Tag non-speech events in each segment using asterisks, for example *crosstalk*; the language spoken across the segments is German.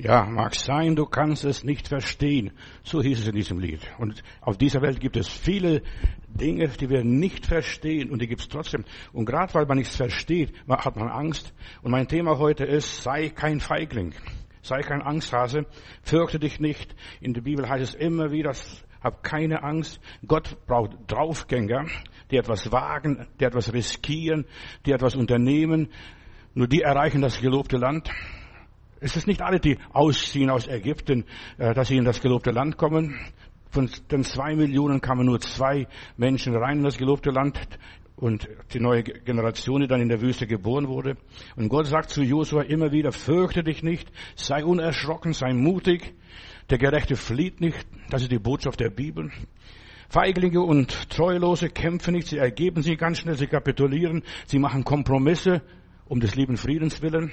Ja, mag sein, du kannst es nicht verstehen. So hieß es in diesem Lied. Und auf dieser Welt gibt es viele Dinge, die wir nicht verstehen und die gibt es trotzdem. Und gerade weil man nichts versteht, hat man Angst. Und mein Thema heute ist, sei kein Feigling. Sei kein Angsthase. Fürchte dich nicht. In der Bibel heißt es immer wieder, hab keine Angst. Gott braucht Draufgänger, die etwas wagen, die etwas riskieren, die etwas unternehmen. Nur die erreichen das gelobte Land. Es ist nicht alle, die ausziehen aus Ägypten, äh, dass sie in das gelobte Land kommen. Von den zwei Millionen kamen nur zwei Menschen rein in das gelobte Land und die neue Generation, die dann in der Wüste geboren wurde. Und Gott sagt zu Josua immer wieder, fürchte dich nicht, sei unerschrocken, sei mutig. Der Gerechte flieht nicht. Das ist die Botschaft der Bibel. Feiglinge und Treulose kämpfen nicht, sie ergeben sich ganz schnell, sie kapitulieren, sie machen Kompromisse um des lieben Friedens willen.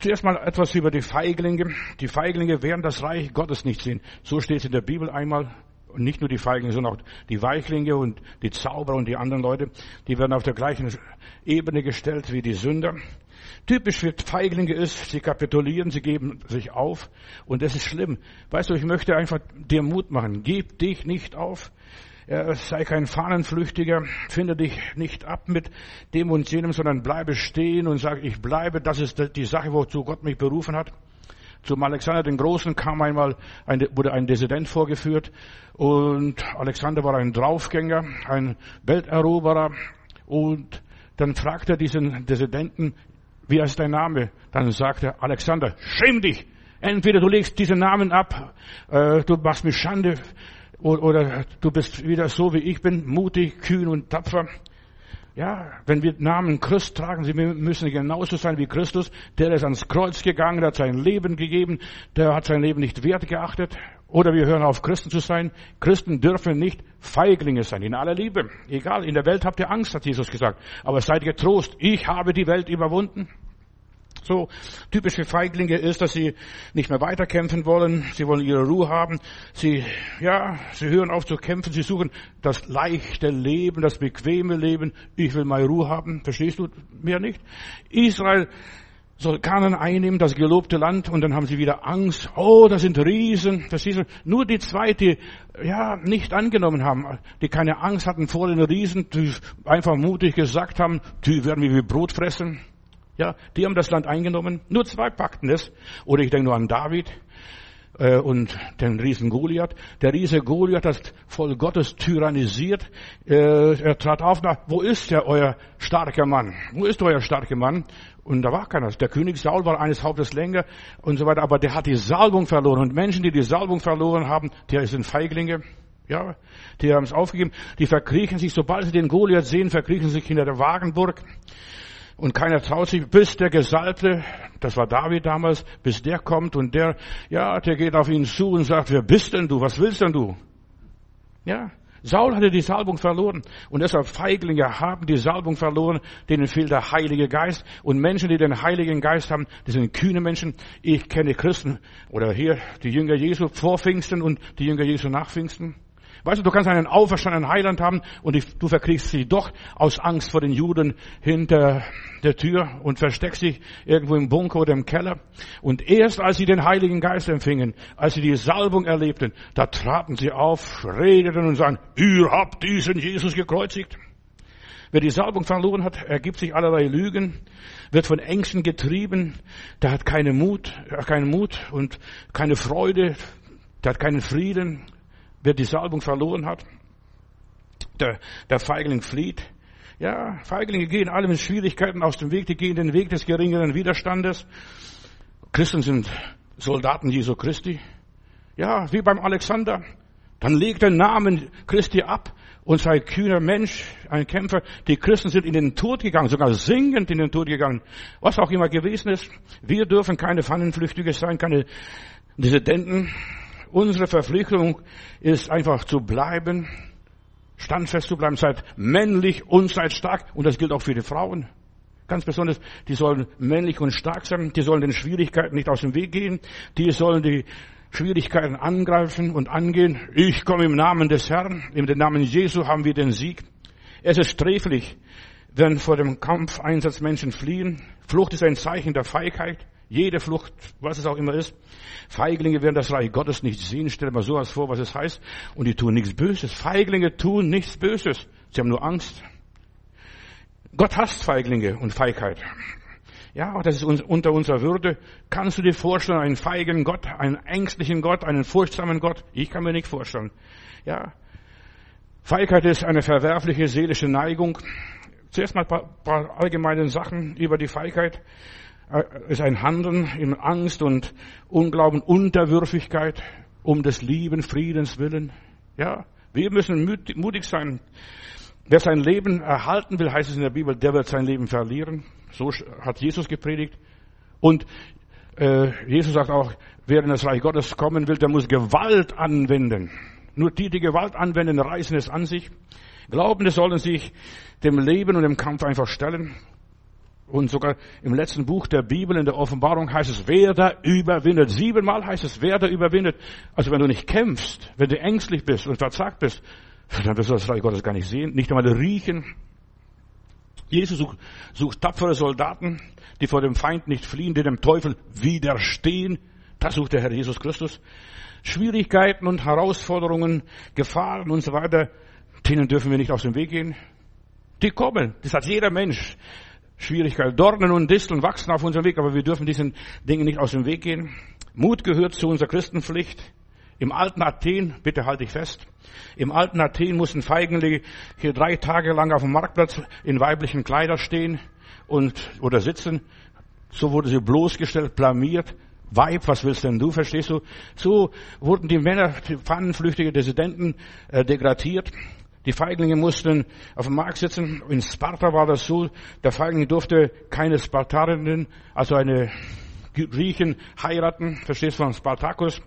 Zuerst mal etwas über die Feiglinge. Die Feiglinge werden das Reich Gottes nicht sehen. So steht es in der Bibel einmal. Und nicht nur die Feiglinge, sondern auch die Weichlinge und die Zauberer und die anderen Leute, die werden auf der gleichen Ebene gestellt wie die Sünder. Typisch für Feiglinge ist, sie kapitulieren, sie geben sich auf und das ist schlimm. Weißt du, ich möchte einfach dir Mut machen. Gib dich nicht auf sei kein Fahnenflüchtiger, finde dich nicht ab mit dem und jenem, sondern bleibe stehen und sag, ich bleibe, das ist die Sache, wozu Gott mich berufen hat. Zum Alexander den Großen kam einmal, ein, wurde ein Dissident vorgeführt und Alexander war ein Draufgänger, ein Welteroberer und dann fragt er diesen Dissidenten, wie ist dein Name? Dann sagt er, Alexander, schäm dich! Entweder du legst diesen Namen ab, äh, du machst mir Schande oder du bist wieder so wie ich bin, mutig, kühn und tapfer. Ja, wenn wir Namen Christ tragen, sie müssen genauso sein wie Christus. Der ist ans Kreuz gegangen, der hat sein Leben gegeben, der hat sein Leben nicht wert geachtet. Oder wir hören auf, Christen zu sein. Christen dürfen nicht Feiglinge sein, in aller Liebe. Egal, in der Welt habt ihr Angst, hat Jesus gesagt. Aber seid getrost, ich habe die Welt überwunden. So typisch für Feiglinge ist, dass sie nicht mehr weiterkämpfen wollen. Sie wollen ihre Ruhe haben. Sie, ja, sie hören auf zu kämpfen. Sie suchen das leichte Leben, das bequeme Leben. Ich will meine Ruhe haben. Verstehst du mehr nicht? Israel soll Kanan einnehmen, das gelobte Land, und dann haben sie wieder Angst. Oh, das sind Riesen. Verstehst du? Nur die zwei, die, ja, nicht angenommen haben, die keine Angst hatten vor den Riesen, die einfach mutig gesagt haben, die werden wie Brot fressen. Ja, die haben das Land eingenommen. Nur zwei packten es. Oder ich denke nur an David äh, und den Riesen Goliath. Der Riese Goliath hat voll Gottes tyrannisiert. Äh, er trat auf, na, wo ist der euer starker Mann? Wo ist euer starker Mann? Und da war keiner. Der König Saul war eines Hauptes länger und so weiter. Aber der hat die Salbung verloren. Und Menschen, die die Salbung verloren haben, die sind Feiglinge. Ja, die haben es aufgegeben. Die verkriechen sich, sobald sie den Goliath sehen, verkriechen sich hinter der Wagenburg. Und keiner traut sich, bis der Gesalbte, das war David damals, bis der kommt und der, ja, der geht auf ihn zu und sagt, wer bist denn du? Was willst denn du? Ja. Saul hatte die Salbung verloren und deshalb Feiglinge haben die Salbung verloren, denen fehlt der Heilige Geist und Menschen, die den Heiligen Geist haben, die sind kühne Menschen. Ich kenne Christen oder hier die Jünger Jesu vor Pfingsten und die Jünger Jesu nach Pfingsten. Weißt du, du kannst einen auferstandenen Heiland haben und du verkriegst sie doch aus Angst vor den Juden hinter der Tür und versteckst dich irgendwo im Bunker oder im Keller. Und erst als sie den Heiligen Geist empfingen, als sie die Salbung erlebten, da traten sie auf, redeten und sagten, ihr habt diesen Jesus gekreuzigt. Wer die Salbung verloren hat, ergibt sich allerlei Lügen, wird von Ängsten getrieben, der hat keinen Mut, keinen Mut und keine Freude, der hat keinen Frieden, wer die Salbung verloren hat. Der, der Feigling flieht. Ja, Feiglinge gehen alle mit Schwierigkeiten aus dem Weg, die gehen den Weg des geringeren Widerstandes. Christen sind Soldaten Jesu Christi. Ja, wie beim Alexander. Dann legt den Namen Christi ab und sei kühner Mensch, ein Kämpfer. Die Christen sind in den Tod gegangen, sogar singend in den Tod gegangen. Was auch immer gewesen ist. Wir dürfen keine Pfannenflüchtige sein, keine Dissidenten. Unsere Verpflichtung ist einfach zu bleiben, standfest zu bleiben, seid männlich und seid stark. Und das gilt auch für die Frauen. Ganz besonders, die sollen männlich und stark sein, die sollen den Schwierigkeiten nicht aus dem Weg gehen, die sollen die Schwierigkeiten angreifen und angehen. Ich komme im Namen des Herrn, im Namen Jesu haben wir den Sieg. Es ist sträflich, wenn vor dem Kampfeinsatz Menschen fliehen. Flucht ist ein Zeichen der Feigheit. Jede Flucht, was es auch immer ist. Feiglinge werden das Reich Gottes nicht sehen. Stell mal sowas vor, was es heißt. Und die tun nichts Böses. Feiglinge tun nichts Böses. Sie haben nur Angst. Gott hasst Feiglinge und Feigheit. Ja, das ist unter unserer Würde. Kannst du dir vorstellen, einen feigen Gott, einen ängstlichen Gott, einen furchtsamen Gott? Ich kann mir nicht vorstellen. Ja. Feigheit ist eine verwerfliche seelische Neigung. Zuerst mal ein paar, paar allgemeine Sachen über die Feigheit. Äh, ist ein Handeln in Angst und Unglauben, Unterwürfigkeit um des lieben Friedens willen. Ja, wir müssen mutig sein. Wer sein Leben erhalten will, heißt es in der Bibel, der wird sein Leben verlieren. So hat Jesus gepredigt. Und äh, Jesus sagt auch, wer in das Reich Gottes kommen will, der muss Gewalt anwenden. Nur die, die Gewalt anwenden, reißen es an sich. Glaubende sollen sich dem Leben und dem Kampf einfach stellen. Und sogar im letzten Buch der Bibel, in der Offenbarung heißt es, wer da überwindet. Siebenmal heißt es, wer da überwindet. Also wenn du nicht kämpfst, wenn du ängstlich bist und verzagt bist, dann wirst du das Reich Gottes gar nicht sehen, nicht einmal riechen. Jesus sucht, sucht tapfere Soldaten, die vor dem Feind nicht fliehen, die dem Teufel widerstehen. Das sucht der Herr Jesus Christus. Schwierigkeiten und Herausforderungen, Gefahren und so weiter, denen dürfen wir nicht aus dem Weg gehen. Die kommen. Das hat jeder Mensch. Schwierigkeiten. Dornen und Disteln wachsen auf unserem Weg, aber wir dürfen diesen Dingen nicht aus dem Weg gehen. Mut gehört zu unserer Christenpflicht. Im alten Athen, bitte halte ich fest, im alten Athen mussten Feigenlinge hier drei Tage lang auf dem Marktplatz in weiblichen Kleidern stehen und, oder sitzen. So wurde sie bloßgestellt, blamiert. Weib, was willst denn du, verstehst du? So wurden die Männer, die pfannenflüchtige Dissidenten, äh, degradiert. Die Feiglinge mussten auf dem Markt sitzen. In Sparta war das so, der Feigling durfte keine Spartanerin, also eine Griechen heiraten, verstehst du, von Spartacus.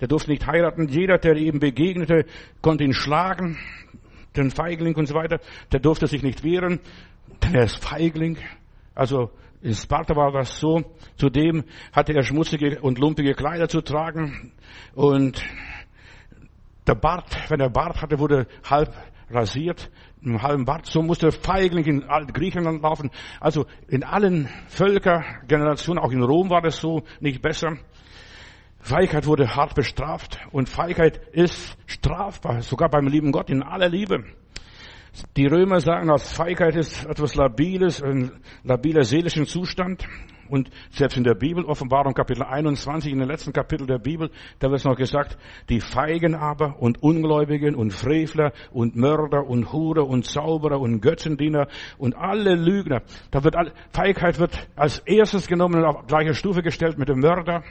Der durfte nicht heiraten. Jeder, der ihm begegnete, konnte ihn schlagen. Den Feigling und so weiter. Der durfte sich nicht wehren. Denn er ist Feigling. Also in Sparta war das so. Zudem hatte er schmutzige und lumpige Kleider zu tragen. Und der Bart, wenn er Bart hatte, wurde halb rasiert, im halben Bart. So musste Feigling in Griechenland laufen. Also in allen Völkergenerationen, auch in Rom war das so, nicht besser. Feigheit wurde hart bestraft und Feigheit ist strafbar, sogar beim lieben Gott in aller Liebe. Die Römer sagen, dass Feigheit ist etwas Labiles, ein labiler seelischen Zustand. Und selbst in der Bibel, Offenbarung Kapitel 21, in den letzten Kapitel der Bibel, da wird es noch gesagt, die Feigen aber und Ungläubigen und Frevler und Mörder und Hure und Zauberer und Götzendiener und alle Lügner. Da wird Feigheit wird als erstes genommen und auf gleiche Stufe gestellt mit dem Mörder,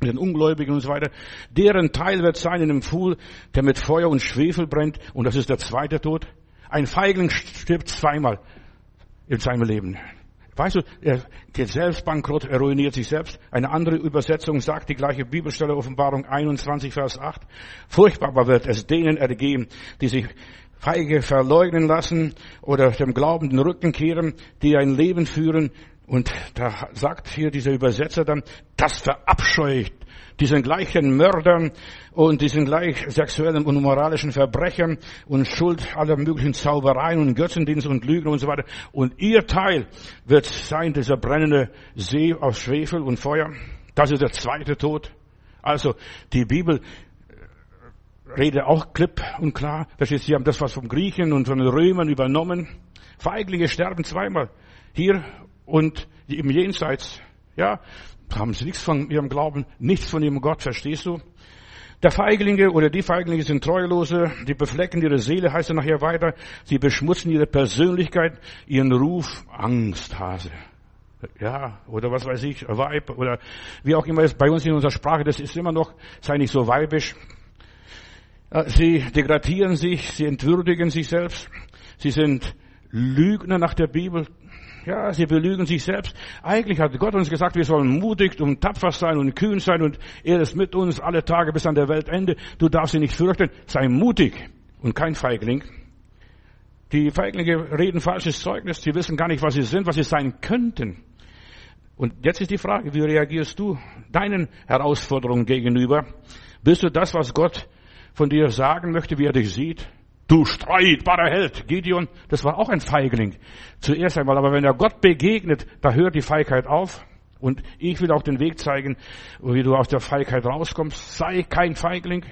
mit den Ungläubigen und so weiter. Deren Teil wird sein in einem Pfuhl, der mit Feuer und Schwefel brennt. Und das ist der zweite Tod. Ein Feigling stirbt zweimal in seinem Leben. Weißt du, er geht selbst bankrott, er ruiniert sich selbst. Eine andere Übersetzung sagt die gleiche Bibelstelle, Offenbarung 21, Vers 8. Furchtbar wird es denen ergehen, die sich feige verleugnen lassen oder dem Glauben den Rücken kehren, die ein Leben führen, und da sagt hier dieser Übersetzer dann, das verabscheut diesen gleichen Mördern und diesen gleich sexuellen und moralischen Verbrechern und Schuld aller möglichen Zaubereien und Götzendienst und Lügen und so weiter. Und ihr Teil wird sein dieser brennende See aus Schwefel und Feuer. Das ist der zweite Tod. Also die Bibel redet auch klipp und klar. Sie haben das was vom Griechen und von den Römern übernommen. Feiglinge sterben zweimal. Hier und im Jenseits, ja, haben sie nichts von ihrem Glauben, nichts von ihrem Gott, verstehst du? Der Feiglinge oder die Feiglinge sind Treulose, die beflecken ihre Seele, heißt er nachher weiter, sie beschmutzen ihre Persönlichkeit, ihren Ruf, Angsthase. Ja, oder was weiß ich, Weib, oder wie auch immer es bei uns in unserer Sprache, das ist immer noch, sei nicht so weibisch. Sie degradieren sich, sie entwürdigen sich selbst, sie sind Lügner nach der Bibel, ja, sie belügen sich selbst. Eigentlich hat Gott uns gesagt, wir sollen mutig und tapfer sein und kühn sein und er ist mit uns alle Tage bis an der Weltende. Du darfst sie nicht fürchten. Sei mutig und kein Feigling. Die Feiglinge reden falsches Zeugnis. Sie wissen gar nicht, was sie sind, was sie sein könnten. Und jetzt ist die Frage, wie reagierst du deinen Herausforderungen gegenüber? Bist du das, was Gott von dir sagen möchte, wie er dich sieht? Du streitbarer Held. Gideon, das war auch ein Feigling. Zuerst einmal, aber wenn er Gott begegnet, da hört die Feigheit auf. Und ich will auch den Weg zeigen, wie du aus der Feigheit rauskommst. Sei kein Feigling.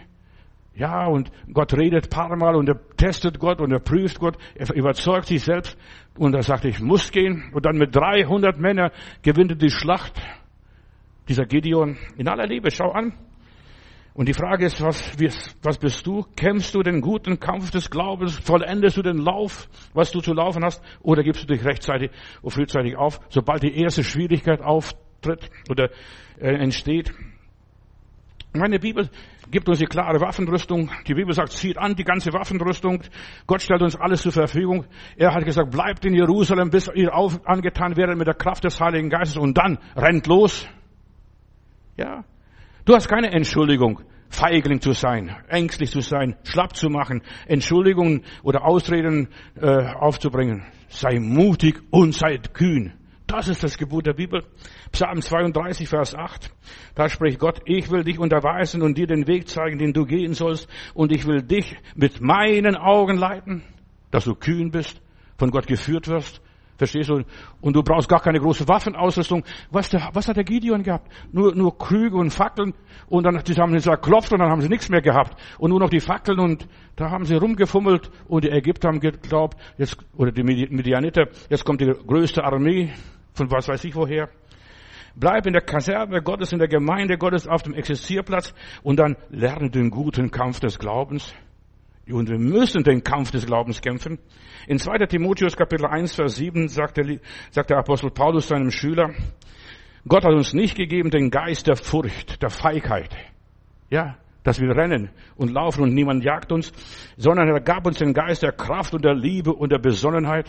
Ja, und Gott redet paar Mal und er testet Gott und er prüft Gott, er überzeugt sich selbst und er sagt, ich muss gehen. Und dann mit 300 Männern gewinnt er die Schlacht. Dieser Gideon in aller Liebe, schau an. Und die Frage ist, was, was bist du? Kämpfst du den guten Kampf des Glaubens? Vollendest du den Lauf, was du zu laufen hast? Oder gibst du dich rechtzeitig oder frühzeitig auf, sobald die erste Schwierigkeit auftritt oder äh, entsteht? Meine Bibel gibt uns die klare Waffenrüstung. Die Bibel sagt, zieht an die ganze Waffenrüstung. Gott stellt uns alles zur Verfügung. Er hat gesagt, bleibt in Jerusalem, bis ihr auf, angetan werdet mit der Kraft des Heiligen Geistes und dann rennt los. Ja, Du hast keine Entschuldigung, Feigling zu sein, ängstlich zu sein, schlapp zu machen, Entschuldigungen oder Ausreden äh, aufzubringen. Sei mutig und sei kühn. Das ist das Gebot der Bibel. Psalm 32, Vers 8. Da spricht Gott, ich will dich unterweisen und dir den Weg zeigen, den du gehen sollst. Und ich will dich mit meinen Augen leiten, dass du kühn bist, von Gott geführt wirst Verstehst du? Und du brauchst gar keine große Waffenausrüstung. Was, der, was hat der Gideon gehabt? Nur, nur Krüge und Fackeln. Und dann die haben sie zerklopft und dann haben sie nichts mehr gehabt. Und nur noch die Fackeln und da haben sie rumgefummelt und die Ägypter haben geglaubt, jetzt, oder die Medianiter, jetzt kommt die größte Armee von was weiß ich woher. Bleib in der Kaserne Gottes, in der Gemeinde Gottes, auf dem Existierplatz und dann lerne den guten Kampf des Glaubens. Und wir müssen den Kampf des Glaubens kämpfen. In 2. Timotheus Kapitel 1, Vers 7 sagt der, sagt der Apostel Paulus seinem Schüler, Gott hat uns nicht gegeben den Geist der Furcht, der Feigheit. Ja, dass wir rennen und laufen und niemand jagt uns, sondern er gab uns den Geist der Kraft und der Liebe und der Besonnenheit,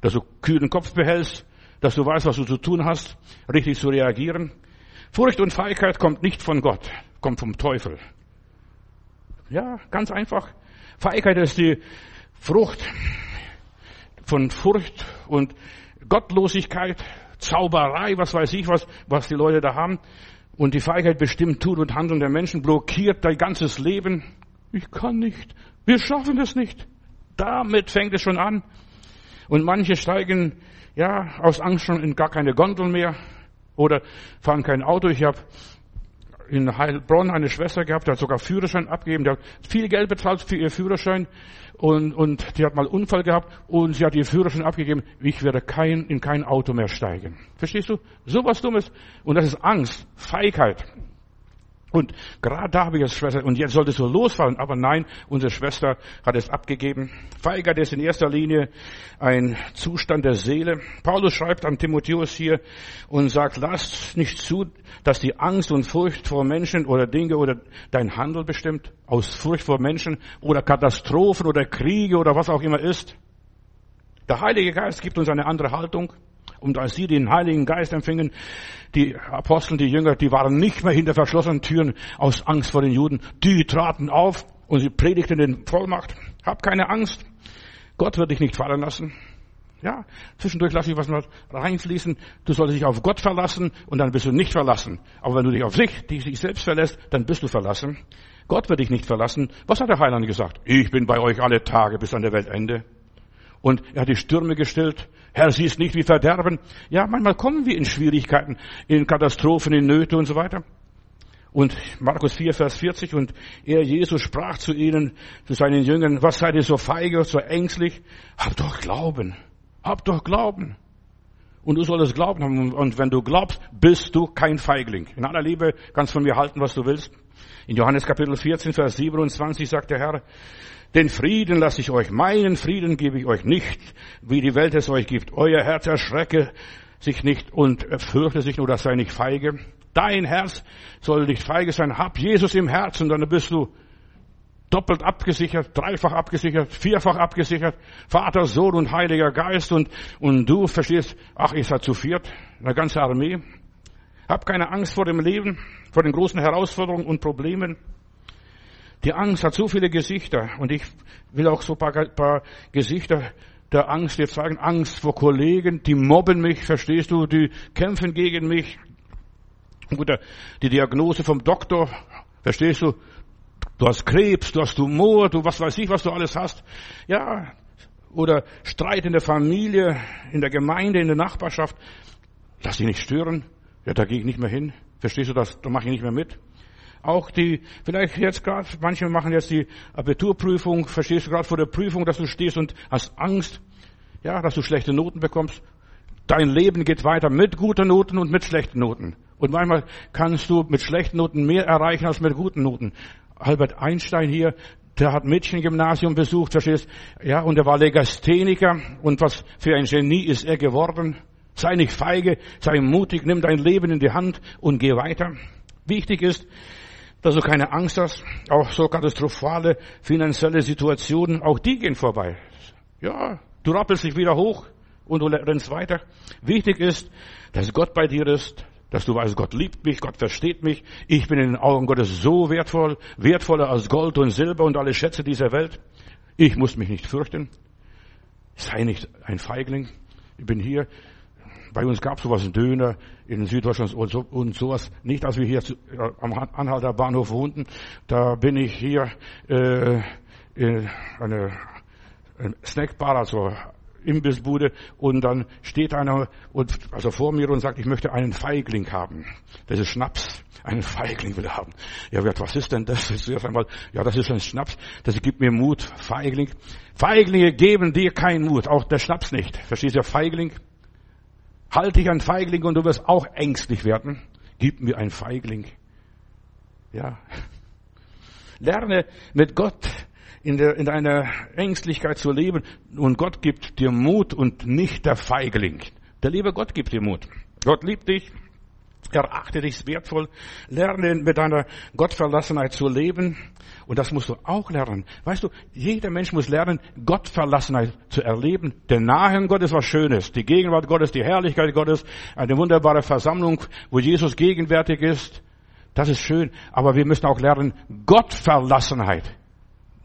dass du kühlen Kopf behältst, dass du weißt, was du zu tun hast, richtig zu reagieren. Furcht und Feigheit kommt nicht von Gott, kommt vom Teufel. Ja, ganz einfach. Feigheit ist die Frucht von Furcht und Gottlosigkeit, Zauberei, was weiß ich was, was die Leute da haben. Und die Feigheit bestimmt Tun und Handeln der Menschen, blockiert dein ganzes Leben. Ich kann nicht. Wir schaffen es nicht. Damit fängt es schon an. Und manche steigen, ja, aus Angst schon in gar keine Gondel mehr oder fahren kein Auto. Ich habe in Heilbronn eine Schwester gehabt, die hat sogar Führerschein abgegeben, die hat viel Geld bezahlt für ihr Führerschein und, und die hat mal einen Unfall gehabt und sie hat ihr Führerschein abgegeben, ich werde kein, in kein Auto mehr steigen. Verstehst du? So was Dummes. Und das ist Angst, Feigheit. Und gerade da habe ich als Schwester, und jetzt sollte es so losfallen, aber nein, unsere Schwester hat es abgegeben. Feigheit ist in erster Linie ein Zustand der Seele. Paulus schreibt an Timotheus hier und sagt, lasst nicht zu, dass die Angst und Furcht vor Menschen oder Dinge oder dein Handel bestimmt, aus Furcht vor Menschen oder Katastrophen oder Kriege oder was auch immer ist. Der Heilige Geist gibt uns eine andere Haltung. Und als sie den Heiligen Geist empfingen, die Apostel, die Jünger, die waren nicht mehr hinter verschlossenen Türen aus Angst vor den Juden. Die traten auf und sie predigten den Vollmacht. Hab keine Angst. Gott wird dich nicht fallen lassen. Ja, zwischendurch lasse ich was mal reinfließen. Du solltest dich auf Gott verlassen und dann bist du nicht verlassen. Aber wenn du dich auf sich, dich, selbst verlässt, dann bist du verlassen. Gott wird dich nicht verlassen. Was hat der Heiland gesagt? Ich bin bei euch alle Tage bis an der Weltende. Und er hat die Stürme gestillt. Herr, siehst nicht wie Verderben. Ja, manchmal kommen wir in Schwierigkeiten, in Katastrophen, in Nöte und so weiter. Und Markus 4, Vers 40, und er, Jesus, sprach zu ihnen, zu seinen Jüngern, was seid ihr so feige, so ängstlich? Habt doch Glauben. Habt doch Glauben. Und du solltest Glauben haben. Und wenn du glaubst, bist du kein Feigling. In aller Liebe kannst du von mir halten, was du willst. In Johannes Kapitel 14, Vers 27 sagt der Herr, den Frieden lasse ich euch, meinen Frieden gebe ich euch nicht, wie die Welt es euch gibt. Euer Herz erschrecke sich nicht und fürchte sich nur, dass sei nicht feige. Dein Herz soll nicht feige sein. Hab Jesus im Herzen, dann bist du doppelt abgesichert, dreifach abgesichert, vierfach abgesichert. Vater, Sohn und Heiliger Geist und, und du verstehst, ach, ich seid zu viert, eine ganze Armee. Hab keine Angst vor dem Leben, vor den großen Herausforderungen und Problemen. Die Angst hat so viele Gesichter und ich will auch so ein paar, paar Gesichter der Angst jetzt sagen. Angst vor Kollegen, die mobben mich, verstehst du, die kämpfen gegen mich. Oder die Diagnose vom Doktor, verstehst du, du hast Krebs, du hast Tumor, du was weiß ich, was du alles hast. Ja, oder Streit in der Familie, in der Gemeinde, in der Nachbarschaft. Lass dich nicht stören. Ja, da gehe ich nicht mehr hin. Verstehst du das? Da mache ich nicht mehr mit. Auch die, vielleicht jetzt gerade, manche machen jetzt die Abiturprüfung, verstehst du gerade vor der Prüfung, dass du stehst und hast Angst, ja, dass du schlechte Noten bekommst. Dein Leben geht weiter mit guten Noten und mit schlechten Noten. Und manchmal kannst du mit schlechten Noten mehr erreichen als mit guten Noten. Albert Einstein hier, der hat Mädchengymnasium besucht, verstehst? Ja, und er war Legastheniker. Und was für ein Genie ist er geworden? Sei nicht feige, sei mutig, nimm dein Leben in die Hand und geh weiter. Wichtig ist, dass du keine Angst hast. Auch so katastrophale finanzielle Situationen, auch die gehen vorbei. Ja, du rappelst dich wieder hoch und du rennst weiter. Wichtig ist, dass Gott bei dir ist, dass du weißt, Gott liebt mich, Gott versteht mich. Ich bin in den Augen Gottes so wertvoll, wertvoller als Gold und Silber und alle Schätze dieser Welt. Ich muss mich nicht fürchten. Sei nicht ein Feigling. Ich bin hier. Bei uns gab es sowas Döner in Süddeutschland und, so, und sowas. Nicht, als wir hier zu, äh, am Anhalter Bahnhof wohnten. Da bin ich hier äh, in eine, eine Snackbar, also Imbissbude und dann steht einer und, also vor mir und sagt, ich möchte einen Feigling haben. Das ist Schnaps. Einen Feigling will er haben. Ja, was ist denn das? ist einmal, ja, das ist ein Schnaps. Das gibt mir Mut. Feigling. Feiglinge geben dir keinen Mut. Auch der Schnaps nicht. Verstehst du? Feigling. Halt dich an Feigling und du wirst auch ängstlich werden. Gib mir ein Feigling. Ja. Lerne mit Gott in, der, in deiner Ängstlichkeit zu leben und Gott gibt dir Mut und nicht der Feigling. Der liebe Gott gibt dir Mut. Gott liebt dich. Erachte dich wertvoll. Lerne mit deiner Gottverlassenheit zu leben. Und das musst du auch lernen. Weißt du, jeder Mensch muss lernen, Gottverlassenheit zu erleben. Der Nahen Gottes was Schönes. Die Gegenwart Gottes, die Herrlichkeit Gottes, eine wunderbare Versammlung, wo Jesus gegenwärtig ist. Das ist schön. Aber wir müssen auch lernen, Gottverlassenheit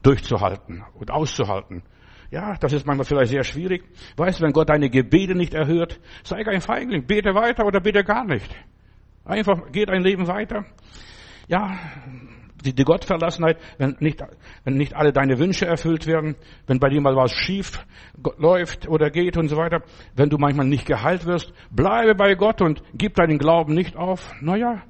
durchzuhalten und auszuhalten. Ja, das ist manchmal vielleicht sehr schwierig. Weißt du, wenn Gott deine Gebete nicht erhört, sei kein Feigling, bete weiter oder bete gar nicht. Einfach geht dein Leben weiter. Ja, die, die Gottverlassenheit, wenn nicht, wenn nicht alle deine Wünsche erfüllt werden, wenn bei dir mal was schief läuft oder geht und so weiter, wenn du manchmal nicht geheilt wirst, bleibe bei Gott und gib deinen Glauben nicht auf. Naja,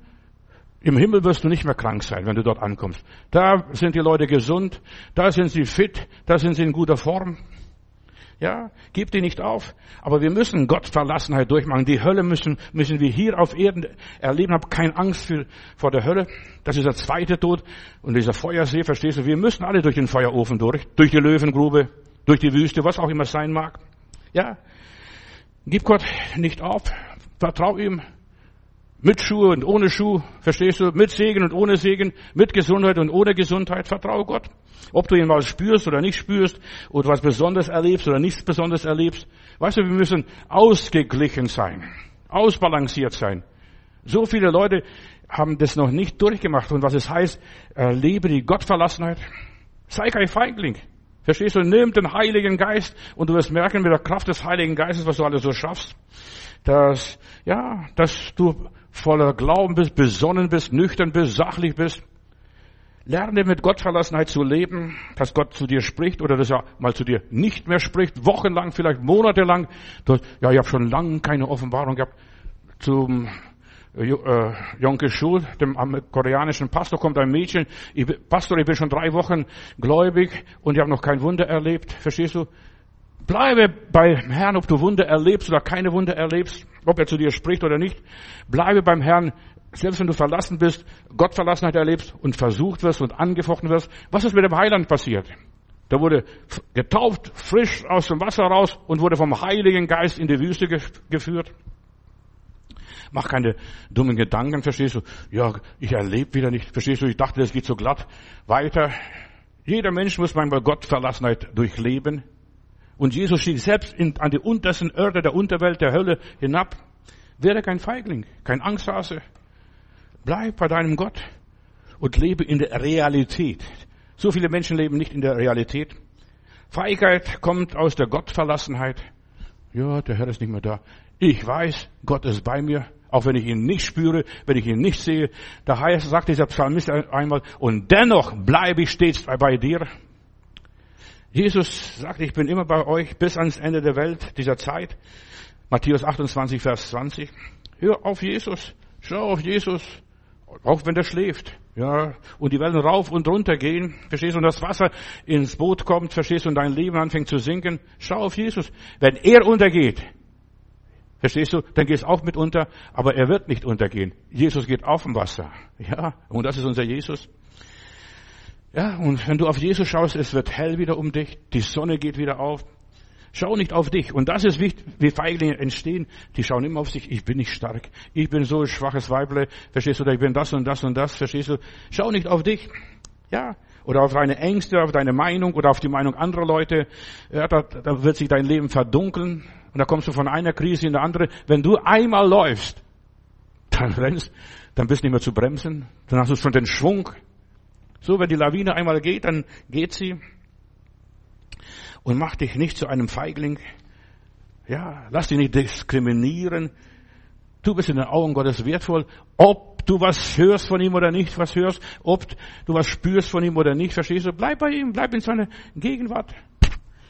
im Himmel wirst du nicht mehr krank sein, wenn du dort ankommst. Da sind die Leute gesund, da sind sie fit, da sind sie in guter Form. Ja, gib die nicht auf. Aber wir müssen Gottverlassenheit durchmachen. Die Hölle müssen, müssen wir hier auf Erden erleben. Hab keine Angst für, vor der Hölle. Das ist der zweite Tod. Und dieser Feuersee, verstehst du? Wir müssen alle durch den Feuerofen durch. Durch die Löwengrube, durch die Wüste, was auch immer sein mag. Ja. Gib Gott nicht auf. Vertrau ihm. Mit Schuhe und ohne Schuh, verstehst du? Mit Segen und ohne Segen, mit Gesundheit und ohne Gesundheit, vertraue Gott. Ob du ihn mal spürst oder nicht spürst, oder was Besonderes erlebst oder nichts Besonderes erlebst. Weißt du, wir müssen ausgeglichen sein, ausbalanciert sein. So viele Leute haben das noch nicht durchgemacht. Und was es heißt, erlebe die Gottverlassenheit. Sei kein Feigling. Verstehst du? Nimm den Heiligen Geist und du wirst merken mit der Kraft des Heiligen Geistes, was du alles so schaffst. Dass, ja, dass du voller Glauben bist, besonnen bist, nüchtern bist, sachlich bist. Lerne mit Gottverlassenheit zu leben, dass Gott zu dir spricht oder dass er mal zu dir nicht mehr spricht, wochenlang, vielleicht monatelang. Ja, ich habe schon lange keine Offenbarung gehabt. Zum äh, äh Jonke Schul, dem koreanischen Pastor, kommt ein Mädchen. Ich, Pastor, ich bin schon drei Wochen gläubig und ich habe noch kein Wunder erlebt. Verstehst du? Bleibe beim Herrn, ob du Wunder erlebst oder keine Wunder erlebst, ob er zu dir spricht oder nicht. Bleibe beim Herrn, selbst wenn du verlassen bist, Gottverlassenheit erlebst und versucht wirst und angefochten wirst. Was ist mit dem Heiland passiert? Der wurde getauft, frisch aus dem Wasser raus und wurde vom Heiligen Geist in die Wüste geführt. Mach keine dummen Gedanken, verstehst du? Ja, ich erlebe wieder nicht, verstehst du? Ich dachte, das geht so glatt weiter. Jeder Mensch muss manchmal Gottverlassenheit durchleben. Und Jesus stieg selbst in, an die untersten Orte der Unterwelt, der Hölle hinab. Werde kein Feigling, kein Angsthase. Bleib bei deinem Gott und lebe in der Realität. So viele Menschen leben nicht in der Realität. Feigheit kommt aus der Gottverlassenheit. Ja, der Herr ist nicht mehr da. Ich weiß, Gott ist bei mir, auch wenn ich ihn nicht spüre, wenn ich ihn nicht sehe. Da heißt, sagt dieser Psalmist einmal, und dennoch bleibe ich stets bei dir. Jesus sagt, ich bin immer bei euch bis ans Ende der Welt, dieser Zeit. Matthäus 28, Vers 20. Hör auf Jesus. Schau auf Jesus, auch wenn der schläft. Ja, und die Wellen rauf und runter gehen, verstehst du, und das Wasser ins Boot kommt, verstehst du, und dein Leben anfängt zu sinken. Schau auf Jesus. Wenn er untergeht, verstehst du, dann gehst auch mit unter, aber er wird nicht untergehen. Jesus geht auf dem Wasser. Ja, und das ist unser Jesus. Ja, und wenn du auf Jesus schaust, es wird hell wieder um dich, die Sonne geht wieder auf. Schau nicht auf dich. Und das ist wichtig, wie Feiglinge entstehen. Die schauen immer auf sich. Ich bin nicht stark. Ich bin so ein schwaches Weible. Verstehst du? Oder ich bin das und das und das. Verstehst du? Schau nicht auf dich. Ja. Oder auf deine Ängste, auf deine Meinung oder auf die Meinung anderer Leute. Ja, da, da wird sich dein Leben verdunkeln. Und da kommst du von einer Krise in die andere. Wenn du einmal läufst, dann rennst, dann bist du nicht mehr zu bremsen. Dann hast du schon den Schwung. So, wenn die Lawine einmal geht, dann geht sie und mach dich nicht zu einem Feigling. Ja, lass dich nicht diskriminieren. Du bist in den Augen Gottes wertvoll, ob du was hörst von ihm oder nicht was hörst, ob du was spürst von ihm oder nicht, verstehst du? Bleib bei ihm, bleib in seiner Gegenwart.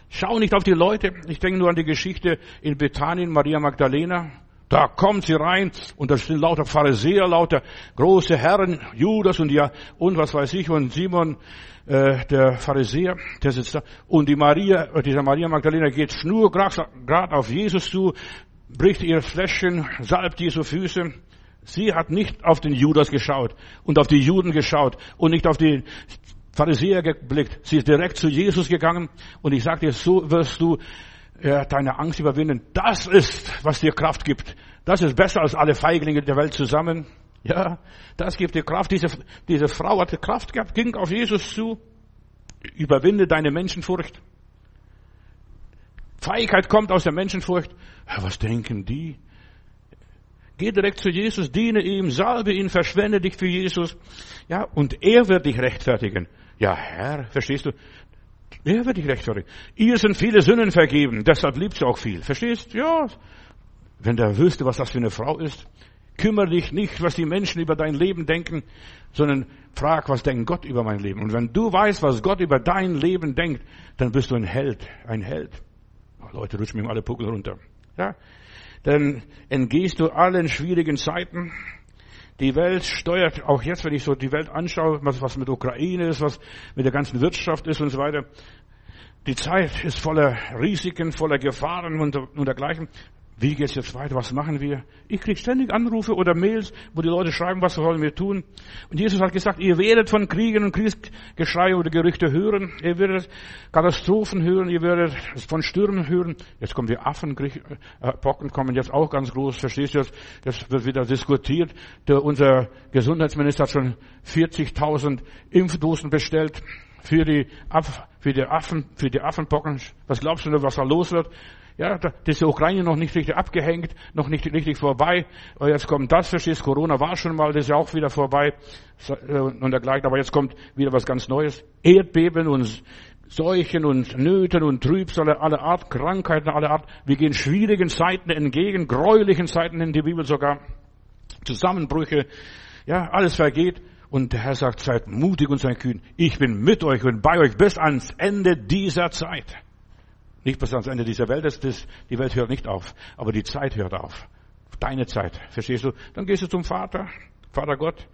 Schau nicht auf die Leute. Ich denke nur an die Geschichte in Bethanien, Maria Magdalena. Da kommt sie rein und da sind lauter Pharisäer, lauter große Herren, Judas und ja und was weiß ich und Simon äh, der Pharisäer, der sitzt da. Und die Maria, äh, diese Maria Magdalena geht schnurgerad auf Jesus zu, bricht ihr Fläschchen, salbt Jesu Füße. Sie hat nicht auf den Judas geschaut und auf die Juden geschaut und nicht auf die Pharisäer geblickt. Sie ist direkt zu Jesus gegangen und ich dir, so wirst du ja, deine Angst überwinden. Das ist, was dir Kraft gibt. Das ist besser als alle Feiglinge der Welt zusammen. Ja, das gibt dir Kraft. Diese, diese Frau hatte Kraft gehabt, ging auf Jesus zu. Überwinde deine Menschenfurcht. Feigheit kommt aus der Menschenfurcht. Ja, was denken die? Geh direkt zu Jesus, diene ihm, salbe ihn, verschwende dich für Jesus. Ja, und er wird dich rechtfertigen. Ja, Herr, verstehst du? Er wird dich rechtfertigen. Ihr sind viele Sünden vergeben, deshalb liebt sie auch viel. Verstehst? Ja. Wenn der wüsste, was das für eine Frau ist. Kümmere dich nicht, was die Menschen über dein Leben denken, sondern frag, was denkt Gott über mein Leben. Und wenn du weißt, was Gott über dein Leben denkt, dann bist du ein Held, ein Held. Oh, Leute, rutschen mir alle Puckel runter. Ja? Dann entgehst du allen schwierigen Zeiten. Die Welt steuert, auch jetzt, wenn ich so die Welt anschaue, was, was mit Ukraine ist, was mit der ganzen Wirtschaft ist und so weiter. Die Zeit ist voller Risiken, voller Gefahren und, und dergleichen. Wie geht's jetzt weiter? Was machen wir? Ich krieg ständig Anrufe oder Mails, wo die Leute schreiben, was sollen wir tun? Und Jesus hat gesagt, ihr werdet von Kriegen und Kriegsgeschrei oder Gerüchte hören. Ihr werdet Katastrophen hören. Ihr werdet von Stürmen hören. Jetzt kommen die Affenpocken, kommen jetzt auch ganz groß. Verstehst du das? Das wird wieder diskutiert. Der, unser Gesundheitsminister hat schon 40.000 Impfdosen bestellt für die, für die Affen, für die Affenpocken. Was glaubst du, was da los wird? Ja, das ist die Ukraine noch nicht richtig abgehängt, noch nicht richtig vorbei. Jetzt kommt das, verstehst Corona war schon mal, das ist ja auch wieder vorbei äh, und dergleichen. Aber jetzt kommt wieder was ganz Neues. Erdbeben und Seuchen und Nöten und Trübsal, alle Art, Krankheiten, alle Art. Wir gehen schwierigen Zeiten entgegen, gräulichen Zeiten in die Bibel sogar. Zusammenbrüche. Ja, alles vergeht. Und der Herr sagt, seid mutig und seid kühn. Ich bin mit euch und bei euch bis ans Ende dieser Zeit. Nicht bis ans Ende dieser Welt, das, das, die Welt hört nicht auf, aber die Zeit hört auf. Deine Zeit, verstehst du? Dann gehst du zum Vater, Vater Gott,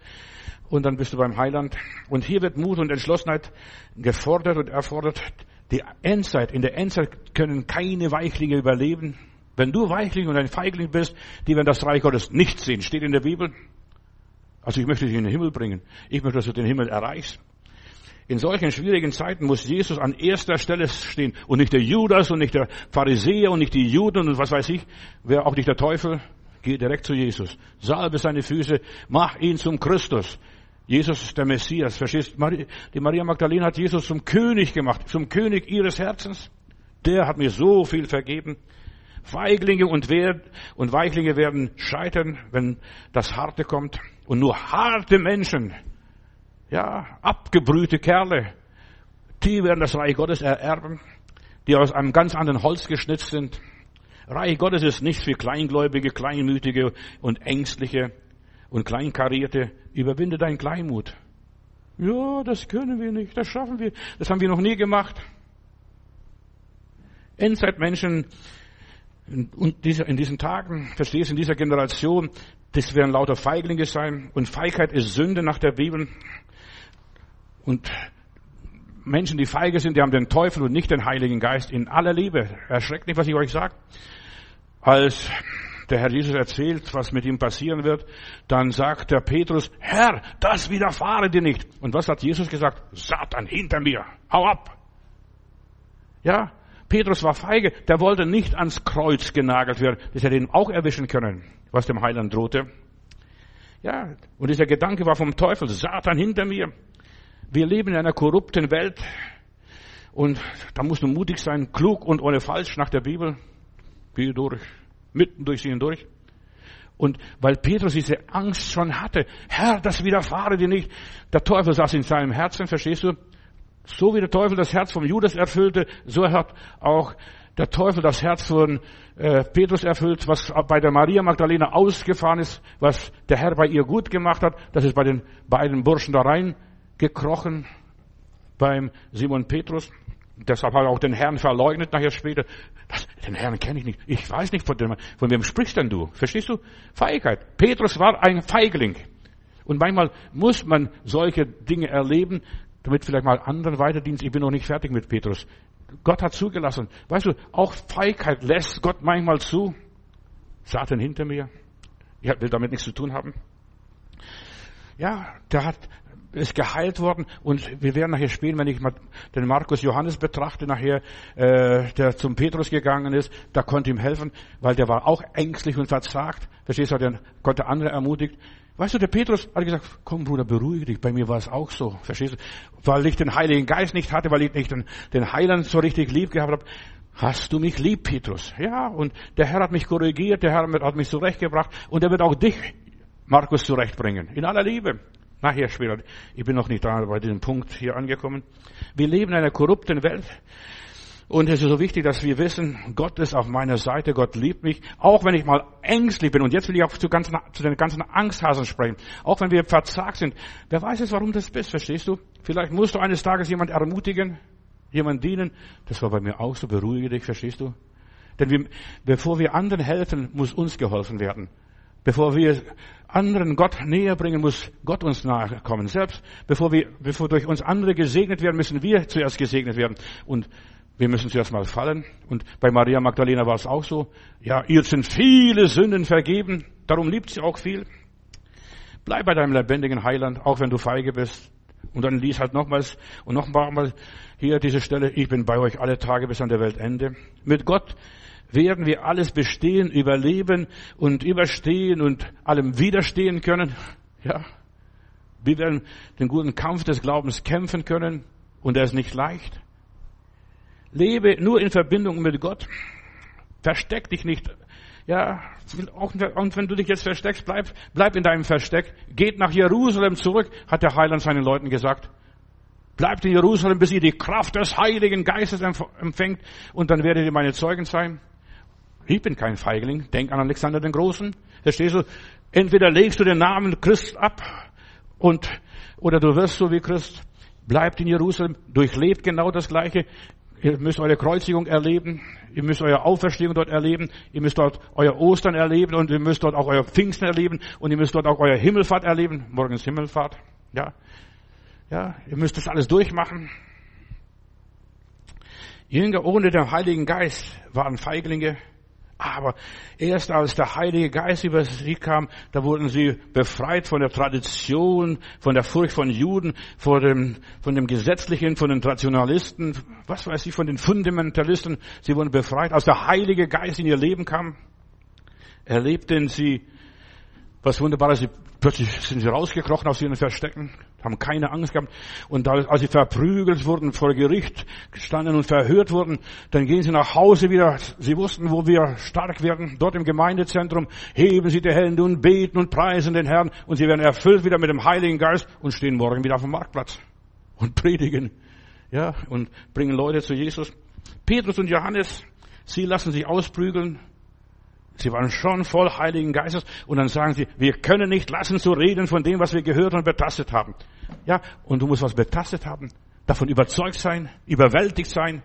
und dann bist du beim Heiland. Und hier wird Mut und Entschlossenheit gefordert und erfordert. Die Endzeit, in der Endzeit können keine Weichlinge überleben. Wenn du Weichling und ein Feigling bist, die werden das Reich Gottes nicht sehen. Steht in der Bibel. Also ich möchte dich in den Himmel bringen. Ich möchte, dass du den Himmel erreichst. In solchen schwierigen Zeiten muss Jesus an erster Stelle stehen und nicht der Judas und nicht der Pharisäer und nicht die Juden und was weiß ich, wer auch nicht der Teufel. Geh direkt zu Jesus. Salbe seine Füße, mach ihn zum Christus. Jesus ist der Messias. Verstehst? Die Maria Magdalena hat Jesus zum König gemacht, zum König ihres Herzens. Der hat mir so viel vergeben. Feiglinge und, und Weichlinge werden scheitern, wenn das Harte kommt. Und nur harte Menschen ja, abgebrühte Kerle, die werden das Reich Gottes ererben, die aus einem ganz anderen Holz geschnitzt sind. Reich Gottes ist nicht für Kleingläubige, Kleinmütige und Ängstliche und Kleinkarierte. Überwinde deinen Kleinmut. Ja, das können wir nicht, das schaffen wir, das haben wir noch nie gemacht. Endzeitmenschen Und in diesen Tagen, verstehst du, in dieser Generation, das werden lauter Feiglinge sein. Und Feigheit ist Sünde nach der Bibel. Und Menschen, die feige sind, die haben den Teufel und nicht den Heiligen Geist in aller Liebe. Erschreckt nicht, was ich euch sage. Als der Herr Jesus erzählt, was mit ihm passieren wird, dann sagt der Petrus, Herr, das widerfahre dir nicht. Und was hat Jesus gesagt? Satan, hinter mir, hau ab. Ja, Petrus war feige, der wollte nicht ans Kreuz genagelt werden. Das hätte ihn auch erwischen können, was dem Heiland drohte. Ja, und dieser Gedanke war vom Teufel, Satan hinter mir. Wir leben in einer korrupten Welt und da musst du mutig sein, klug und ohne falsch nach der Bibel. Geh durch, mitten durch sie hindurch. Und weil Petrus diese Angst schon hatte, Herr, das widerfahre dir nicht. Der Teufel saß in seinem Herzen, verstehst du? So wie der Teufel das Herz vom Judas erfüllte, so hat auch der Teufel das Herz von äh, Petrus erfüllt, was bei der Maria Magdalena ausgefahren ist, was der Herr bei ihr gut gemacht hat, das ist bei den beiden Burschen da reingekrochen, beim Simon Petrus. Deshalb hat er auch den Herrn verleugnet nachher später. Das, den Herrn kenne ich nicht. Ich weiß nicht, von, dem, von wem sprichst denn du? Verstehst du? Feigheit. Petrus war ein Feigling. Und manchmal muss man solche Dinge erleben, damit vielleicht mal anderen weiterdienst. Ich bin noch nicht fertig mit Petrus. Gott hat zugelassen. Weißt du, auch Feigheit lässt Gott manchmal zu. Satan hinter mir. Ich will damit nichts zu tun haben. Ja, der hat ist geheilt worden und wir werden nachher spielen, wenn ich mal den Markus Johannes betrachte, nachher, äh, der zum Petrus gegangen ist, da konnte ihm helfen, weil der war auch ängstlich und verzagt. Verstehst du, der konnte andere ermutigt. Weißt du, der Petrus hat gesagt, komm Bruder, beruhige dich, bei mir war es auch so, verstehst du? Weil ich den Heiligen Geist nicht hatte, weil ich nicht den, den Heiland so richtig lieb gehabt habe. Hast du mich lieb, Petrus? Ja, und der Herr hat mich korrigiert, der Herr hat mich zurechtgebracht und er wird auch dich, Markus, zurechtbringen. In aller Liebe. Nachher später. Ich bin noch nicht da bei diesem Punkt hier angekommen. Wir leben in einer korrupten Welt. Und es ist so wichtig, dass wir wissen, Gott ist auf meiner Seite, Gott liebt mich, auch wenn ich mal ängstlich bin. Und jetzt will ich auch zu, ganzen, zu den ganzen Angsthasen sprechen. Auch wenn wir verzagt sind. Wer weiß jetzt, warum das bist, verstehst du? Vielleicht musst du eines Tages jemand ermutigen, jemand dienen. Das war bei mir auch so, beruhige dich, verstehst du? Denn wir, bevor wir anderen helfen, muss uns geholfen werden. Bevor wir anderen Gott näher bringen, muss Gott uns nahe kommen. Selbst bevor wir, bevor durch uns andere gesegnet werden, müssen wir zuerst gesegnet werden. Und wir müssen zuerst mal fallen. Und bei Maria Magdalena war es auch so. Ja, ihr sind viele Sünden vergeben. Darum liebt sie auch viel. Bleib bei deinem lebendigen Heiland, auch wenn du feige bist. Und dann lies halt nochmals und nochmal hier diese Stelle. Ich bin bei euch alle Tage bis an der Weltende. Mit Gott werden wir alles bestehen, überleben und überstehen und allem widerstehen können. Ja. Wir werden den guten Kampf des Glaubens kämpfen können. Und er ist nicht leicht. Lebe nur in Verbindung mit Gott. Versteck dich nicht. Ja, und wenn du dich jetzt versteckst, bleib, bleib in deinem Versteck. Geht nach Jerusalem zurück, hat der Heiland seinen Leuten gesagt. Bleibt in Jerusalem, bis ihr die Kraft des Heiligen Geistes empfängt und dann werdet ihr meine Zeugen sein. Ich bin kein Feigling. Denk an Alexander den Großen. Verstehst du? Entweder legst du den Namen Christ ab und, oder du wirst so wie Christ. Bleibt in Jerusalem, durchlebt genau das Gleiche. Ihr müsst eure Kreuzigung erleben. Ihr müsst eure Auferstehung dort erleben. Ihr müsst dort euer Ostern erleben und ihr müsst dort auch euer Pfingsten erleben und ihr müsst dort auch euer Himmelfahrt erleben. Morgens Himmelfahrt. Ja. Ja. Ihr müsst das alles durchmachen. Jünger ohne den Heiligen Geist waren Feiglinge. Aber erst als der Heilige Geist über sie kam, da wurden sie befreit von der Tradition, von der Furcht von Juden, von dem, von dem Gesetzlichen, von den Traditionalisten, was weiß ich, von den Fundamentalisten. Sie wurden befreit. Als der Heilige Geist in ihr Leben kam, erlebten sie was Wunderbares. Sie Plötzlich sind sie rausgekrochen aus ihren Verstecken, haben keine Angst gehabt. Und als sie verprügelt wurden, vor Gericht gestanden und verhört wurden, dann gehen sie nach Hause wieder. Sie wussten, wo wir stark werden. Dort im Gemeindezentrum heben sie die Hände und beten und preisen den Herrn. Und sie werden erfüllt wieder mit dem Heiligen Geist und stehen morgen wieder auf dem Marktplatz und predigen. Ja, und bringen Leute zu Jesus. Petrus und Johannes, sie lassen sich ausprügeln, Sie waren schon voll Heiligen Geistes und dann sagen sie, wir können nicht lassen zu reden von dem, was wir gehört und betastet haben. Ja, und du musst was betastet haben, davon überzeugt sein, überwältigt sein.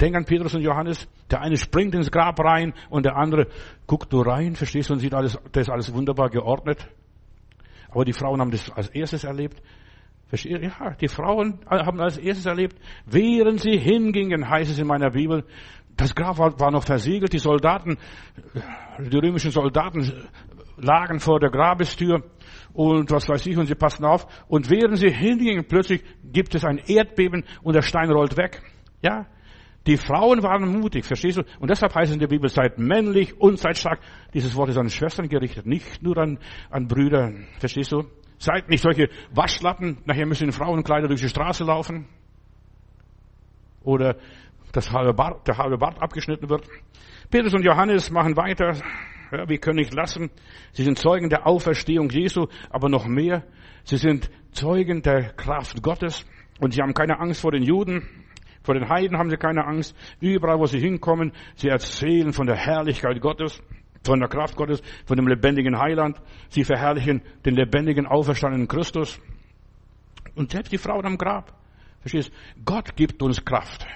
Denk an Petrus und Johannes. Der eine springt ins Grab rein und der andere guckt nur rein, verstehst du, und sieht alles, das ist alles wunderbar geordnet. Aber die Frauen haben das als erstes erlebt. Versteht? Ja, die Frauen haben als erstes erlebt, während sie hingingen, heißt es in meiner Bibel, das Grab war, war noch versiegelt, die Soldaten, die römischen Soldaten lagen vor der Grabestür und was weiß ich, und sie passen auf. Und während sie hingingen, plötzlich gibt es ein Erdbeben und der Stein rollt weg. Ja, die Frauen waren mutig, verstehst du? Und deshalb heißt es in der Bibel, seid männlich und seid stark. Dieses Wort ist an Schwestern gerichtet, nicht nur an, an Brüder, verstehst du? Seid nicht solche Waschlappen, nachher müssen Frauenkleider durch die Straße laufen. Oder das halbe Bart, der halbe Bart abgeschnitten wird. Petrus und Johannes machen weiter. Ja, wir können nicht lassen. Sie sind Zeugen der Auferstehung Jesu, aber noch mehr. Sie sind Zeugen der Kraft Gottes. Und sie haben keine Angst vor den Juden. Vor den Heiden haben sie keine Angst. Überall, wo sie hinkommen, sie erzählen von der Herrlichkeit Gottes, von der Kraft Gottes, von dem lebendigen Heiland. Sie verherrlichen den lebendigen, auferstandenen Christus. Und selbst die Frauen am Grab. Verstehst? Gott gibt uns Kraft.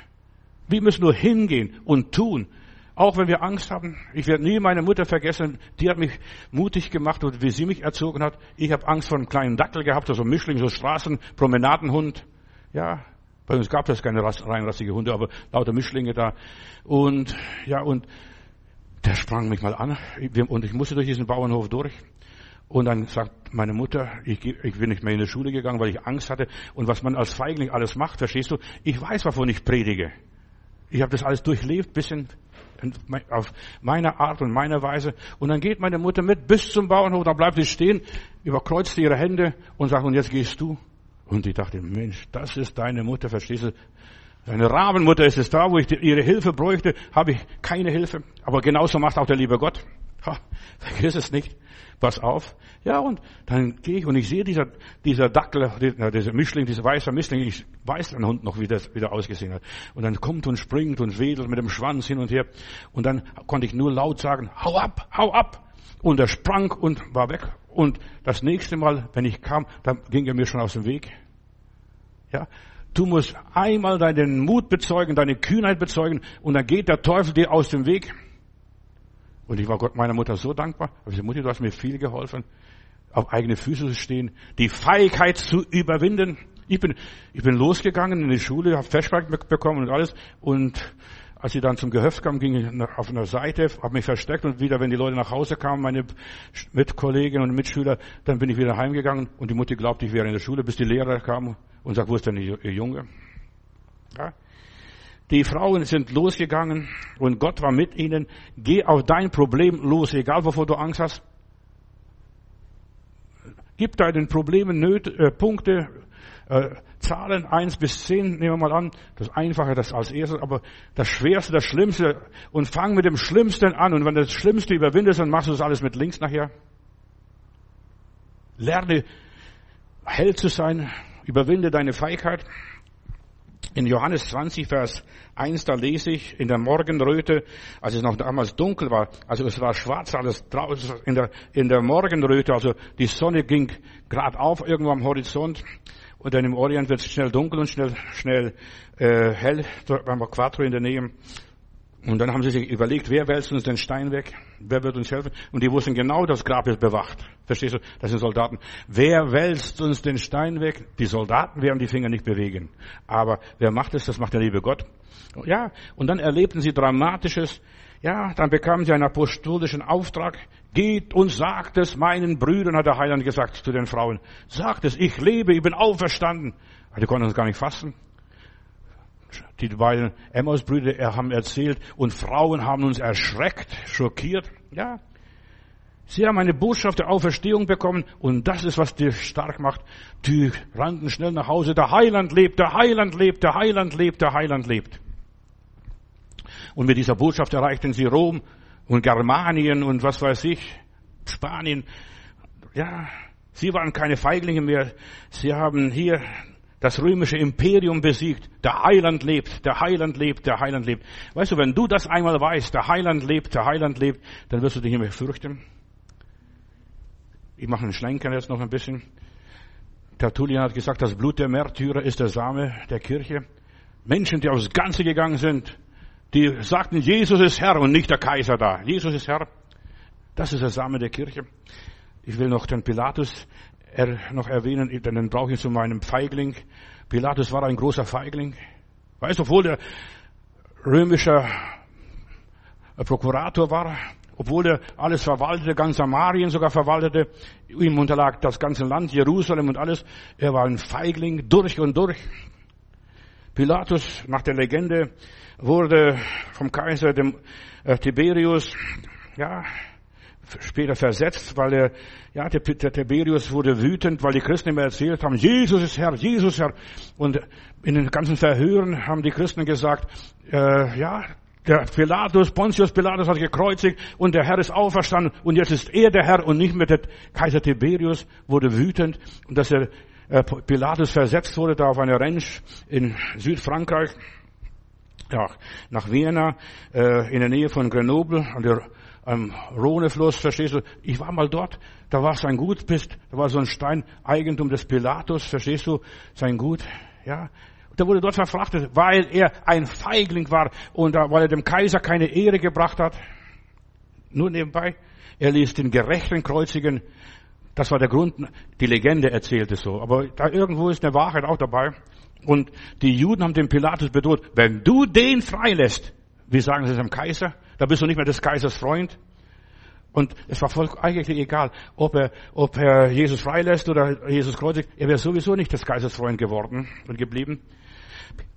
Wir müssen nur hingehen und tun. Auch wenn wir Angst haben. Ich werde nie meine Mutter vergessen. Die hat mich mutig gemacht und wie sie mich erzogen hat. Ich habe Angst vor einem kleinen Dackel gehabt, so ein Mischling, so Straßenpromenadenhund. Ja, bei uns gab es keine reinrassige Hunde, aber lauter Mischlinge da. Und, ja, und der sprang mich mal an. Und ich musste durch diesen Bauernhof durch. Und dann sagt meine Mutter, ich, ich bin nicht mehr in die Schule gegangen, weil ich Angst hatte. Und was man als Feigling alles macht, verstehst du? Ich weiß, wovon ich predige. Ich habe das alles durchlebt, bisschen auf meine Art und meine Weise. Und dann geht meine Mutter mit bis zum Bauernhof, dann bleibt sie stehen, überkreuzt ihre Hände und sagt, und jetzt gehst du. Und ich dachte, Mensch, das ist deine Mutter, verstehst du? Deine Rabenmutter ist es da, wo ich ihre Hilfe bräuchte, habe ich keine Hilfe. Aber genauso macht auch der liebe Gott. Ha, vergiss es nicht. Pass auf. Ja, und dann gehe ich und ich sehe dieser, dieser Dackel, dieser Mischling, dieser weiße Mischling, ich weiß den Hund noch, wie das wieder ausgesehen hat. Und dann kommt und springt und wedelt mit dem Schwanz hin und her. Und dann konnte ich nur laut sagen, hau ab, hau ab. Und er sprang und war weg. Und das nächste Mal, wenn ich kam, dann ging er mir schon aus dem Weg. Ja, du musst einmal deinen Mut bezeugen, deine Kühnheit bezeugen, und dann geht der Teufel dir aus dem Weg. Und ich war Gott meiner Mutter so dankbar. Ich sagte, Mutter, du hast mir viel geholfen, auf eigene Füße zu stehen, die Feigheit zu überwinden. Ich bin, ich bin losgegangen in die Schule, habe Flashback bekommen und alles. Und als ich dann zum Gehöft kam, ging ich auf einer Seite, habe mich versteckt und wieder, wenn die Leute nach Hause kamen, meine Mitkolleginnen und Mitschüler, dann bin ich wieder heimgegangen und die Mutter glaubte, ich wäre in der Schule, bis die Lehrer kamen und sagt, wo ist denn Ihr Junge? Ja. Die Frauen sind losgegangen und Gott war mit ihnen. Geh auf dein Problem los, egal wovor du Angst hast. Gib deinen Problemen Nöte, äh, Punkte, äh, Zahlen eins bis zehn nehmen wir mal an. Das Einfache, das als erstes, aber das Schwerste, das Schlimmste. Und fang mit dem Schlimmsten an. Und wenn du das Schlimmste überwindest, dann machst du das alles mit links nachher. Lerne hell zu sein. Überwinde deine Feigheit. In Johannes 20, Vers 1, da lese ich, in der Morgenröte, als es noch damals dunkel war, also es war schwarz alles draußen in der, in der Morgenröte, also die Sonne ging gerade auf irgendwo am Horizont und dann im Orient wird es schnell dunkel und schnell, schnell äh, hell, beim Quattro in der Nähe. Und dann haben sie sich überlegt, wer wälzt uns den Stein weg? Wer wird uns helfen? Und die wussten genau, das Grab ist bewacht. Verstehst du? Das sind Soldaten. Wer wälzt uns den Stein weg? Die Soldaten werden die Finger nicht bewegen. Aber wer macht es? Das macht der liebe Gott. Ja, und dann erlebten sie Dramatisches. Ja, dann bekamen sie einen apostolischen Auftrag. Geht und sagt es meinen Brüdern, hat der Heiland gesagt zu den Frauen. Sagt es, ich lebe, ich bin auferstanden. Die konnten es gar nicht fassen. Die beiden Emmaus-Brüder haben erzählt und Frauen haben uns erschreckt, schockiert. Ja. Sie haben eine Botschaft der Auferstehung bekommen und das ist, was dir stark macht. Die rannten schnell nach Hause. Der Heiland lebt, der Heiland lebt, der Heiland lebt, der Heiland lebt. Und mit dieser Botschaft erreichten sie Rom und Germanien und was weiß ich, Spanien. Ja, sie waren keine Feiglinge mehr. Sie haben hier das römische Imperium besiegt. Der Heiland lebt, der Heiland lebt, der Heiland lebt. Weißt du, wenn du das einmal weißt, der Heiland lebt, der Heiland lebt, dann wirst du dich nicht mehr fürchten. Ich mache einen Schlenker jetzt noch ein bisschen. Tertullian hat gesagt, das Blut der Märtyrer ist der Same der Kirche. Menschen, die aufs Ganze gegangen sind, Die sagten, Jesus ist Herr und nicht der Kaiser da. Jesus ist Herr. Das ist der Samen der Kirche. Ich will noch den Pilatus noch erwähnen, denn den brauche ich zu meinem Feigling. Pilatus war ein großer Feigling. Weißt du, obwohl der römischer Prokurator war, obwohl er alles verwaltete, ganz Samarien sogar verwaltete, ihm unterlag das ganze Land, Jerusalem und alles. Er war ein Feigling durch und durch. Pilatus, nach der Legende, wurde vom Kaiser dem, äh, Tiberius, ja, später versetzt, weil er, ja, der, der Tiberius wurde wütend, weil die Christen immer erzählt haben, Jesus ist Herr, Jesus Herr. Und in den ganzen Verhören haben die Christen gesagt, äh, ja, der Pilatus, Pontius Pilatus hat gekreuzigt und der Herr ist auferstanden und jetzt ist er der Herr und nicht mehr der Kaiser Tiberius wurde wütend und dass er äh, Pilatus versetzt wurde da auf eine Ranch in Südfrankreich, ja, nach Vienna, äh, in der Nähe von Grenoble, an der am Rhonefluss, verstehst du? Ich war mal dort, da war sein Gut, da war so ein Stein, Eigentum des Pilatus, verstehst du? Sein Gut, ja. Der wurde dort verfrachtet, weil er ein Feigling war und weil er dem Kaiser keine Ehre gebracht hat. Nur nebenbei, er ließ den Gerechten kreuzigen. Das war der Grund, die Legende erzählte so. Aber da irgendwo ist eine Wahrheit auch dabei. Und die Juden haben den Pilatus bedroht, wenn du den freilässt, wie sagen sie es dem Kaiser? Da bist du nicht mehr des Kaisers Freund. Und es war voll eigentlich egal, ob er, ob er Jesus freilässt oder Jesus kreuzigt. Er wäre sowieso nicht des Kaisers Freund geworden und geblieben.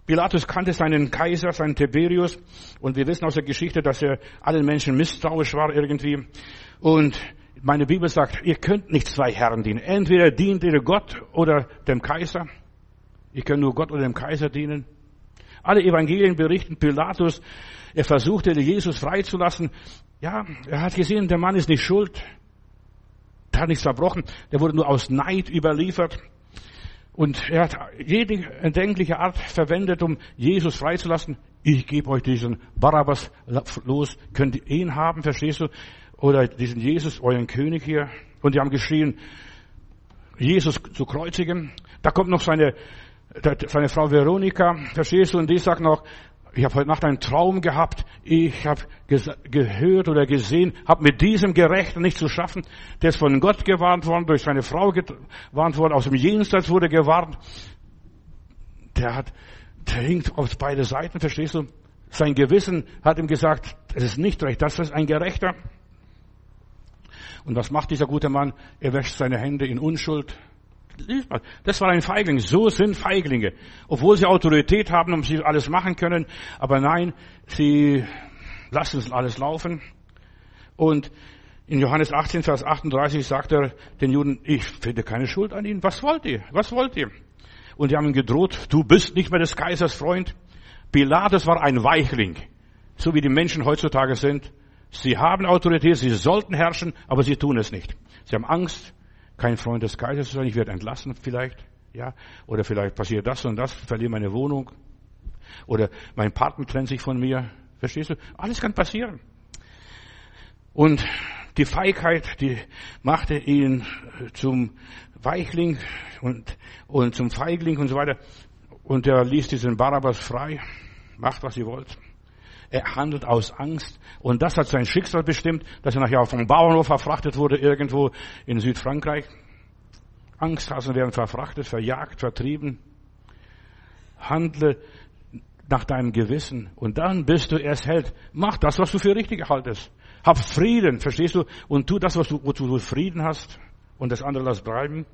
Pilatus kannte seinen Kaiser, seinen Tiberius. Und wir wissen aus der Geschichte, dass er allen Menschen misstrauisch war irgendwie. Und meine Bibel sagt, ihr könnt nicht zwei Herren dienen. Entweder dient ihr Gott oder dem Kaiser. Ihr könnt nur Gott oder dem Kaiser dienen. Alle Evangelien berichten, Pilatus er versuchte, Jesus freizulassen. Ja, er hat gesehen, der Mann ist nicht schuld. Der hat nichts verbrochen. Der wurde nur aus Neid überliefert. Und er hat jede erdenkliche Art verwendet, um Jesus freizulassen. Ich gebe euch diesen Barabbas los. Könnt ihr ihn haben, verstehst du? Oder diesen Jesus, euren König hier. Und die haben geschrien, Jesus zu kreuzigen. Da kommt noch seine, seine Frau Veronika, verstehst du? Und die sagt noch, ich habe heute Nacht einen Traum gehabt. Ich habe gehört oder gesehen, habe mit diesem Gerechten nicht zu schaffen. Der ist von Gott gewarnt worden, durch seine Frau gewarnt worden, aus dem Jenseits wurde gewarnt. Der hat, der hinkt auf beide Seiten, verstehst du? Sein Gewissen hat ihm gesagt, es ist nicht recht, das ist ein Gerechter. Und was macht dieser gute Mann? Er wäscht seine Hände in Unschuld, das war ein Feigling. So sind Feiglinge. Obwohl sie Autorität haben und sie alles machen können. Aber nein, sie lassen es alles laufen. Und in Johannes 18, Vers 38 sagt er den Juden, ich finde keine Schuld an ihnen. Was wollt ihr? Was wollt ihr? Und die haben ihn gedroht, du bist nicht mehr des Kaisers Freund. Pilatus war ein Weichling. So wie die Menschen heutzutage sind. Sie haben Autorität, sie sollten herrschen, aber sie tun es nicht. Sie haben Angst, kein Freund des Kaisers zu sein, ich werde entlassen vielleicht, ja, oder vielleicht passiert das und das, verliere meine Wohnung, oder mein Partner trennt sich von mir, verstehst du? Alles kann passieren. Und die Feigheit, die machte ihn zum Weichling und, und zum Feigling und so weiter. Und er ließ diesen Barabbas frei. Macht, was ihr wollt. Er handelt aus Angst. Und das hat sein Schicksal bestimmt, dass er nachher dem Bauernhof verfrachtet wurde, irgendwo in Südfrankreich. Angsthasen werden verfrachtet, verjagt, vertrieben. Handle nach deinem Gewissen und dann bist du erst Held. Mach das, was du für richtig haltest. Hab Frieden, verstehst du? Und tu das, was du, wozu du Frieden hast und das andere lass bleiben.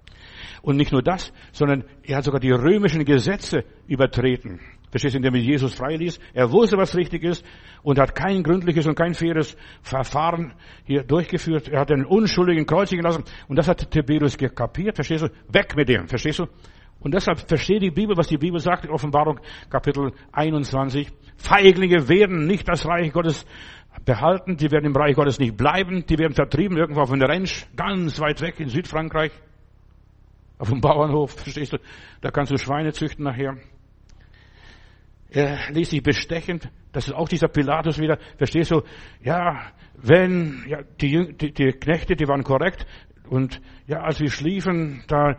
Und nicht nur das, sondern er hat sogar die römischen Gesetze übertreten. Verstehst du, indem er Jesus freiließ. Er wusste, was richtig ist und hat kein gründliches und kein faires Verfahren hier durchgeführt. Er hat den Unschuldigen kreuzigen lassen und das hat Tiberius gekapiert. Verstehst du? Weg mit dem. Verstehst du? Und deshalb versteht die Bibel, was die Bibel sagt in Offenbarung Kapitel 21. Feiglinge werden nicht das Reich Gottes behalten, die werden im Reich Gottes nicht bleiben, die werden vertrieben irgendwo auf einer Ranch, ganz weit weg in Südfrankreich, auf dem Bauernhof, verstehst du? Da kannst du Schweine züchten nachher. Er ließ sich bestechen. Das ist auch dieser Pilatus wieder. Verstehst du? Ja, wenn, ja, die, die, die Knechte, die waren korrekt. Und ja, als wir schliefen, da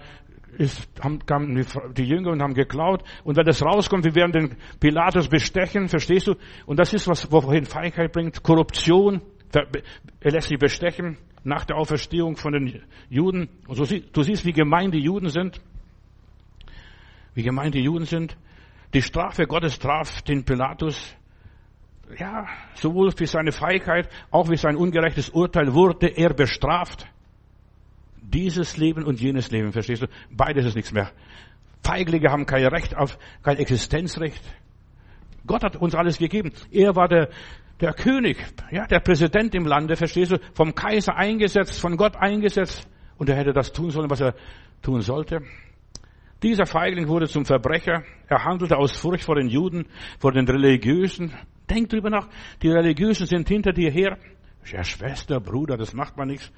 ist, haben, kamen die, Jünger und haben geklaut. Und wenn das rauskommt, wir werden den Pilatus bestechen, verstehst du? Und das ist was, wohin Feigheit bringt. Korruption. Er lässt sich bestechen nach der Auferstehung von den Juden. Und so, du siehst, wie gemein die Juden sind. Wie gemein die Juden sind. Die Strafe Gottes traf den Pilatus. Ja, sowohl für seine Feigheit, auch für sein ungerechtes Urteil wurde er bestraft. Dieses Leben und jenes Leben, verstehst du? Beides ist nichts mehr. Feiglinge haben kein Recht auf, kein Existenzrecht. Gott hat uns alles gegeben. Er war der, der König, ja, der Präsident im Lande, verstehst du? Vom Kaiser eingesetzt, von Gott eingesetzt. Und er hätte das tun sollen, was er tun sollte. Dieser Feigling wurde zum Verbrecher. Er handelte aus Furcht vor den Juden, vor den Religiösen. Denk drüber nach. Die Religiösen sind hinter dir her. Ja, Schwester, Bruder, das macht man nichts.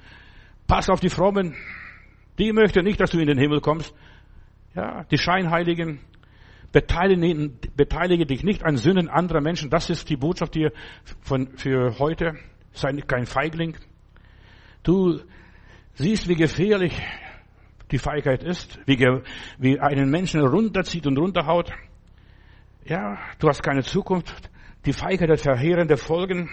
Pass auf die Frommen. Die möchten nicht, dass du in den Himmel kommst. Ja, die Scheinheiligen. Beteilige, beteilige dich nicht an Sünden anderer Menschen. Das ist die Botschaft hier von, für heute. Sei kein Feigling. Du siehst, wie gefährlich die Feigheit ist, wie, wie einen Menschen runterzieht und runterhaut. Ja, du hast keine Zukunft. Die Feigheit hat verheerende Folgen.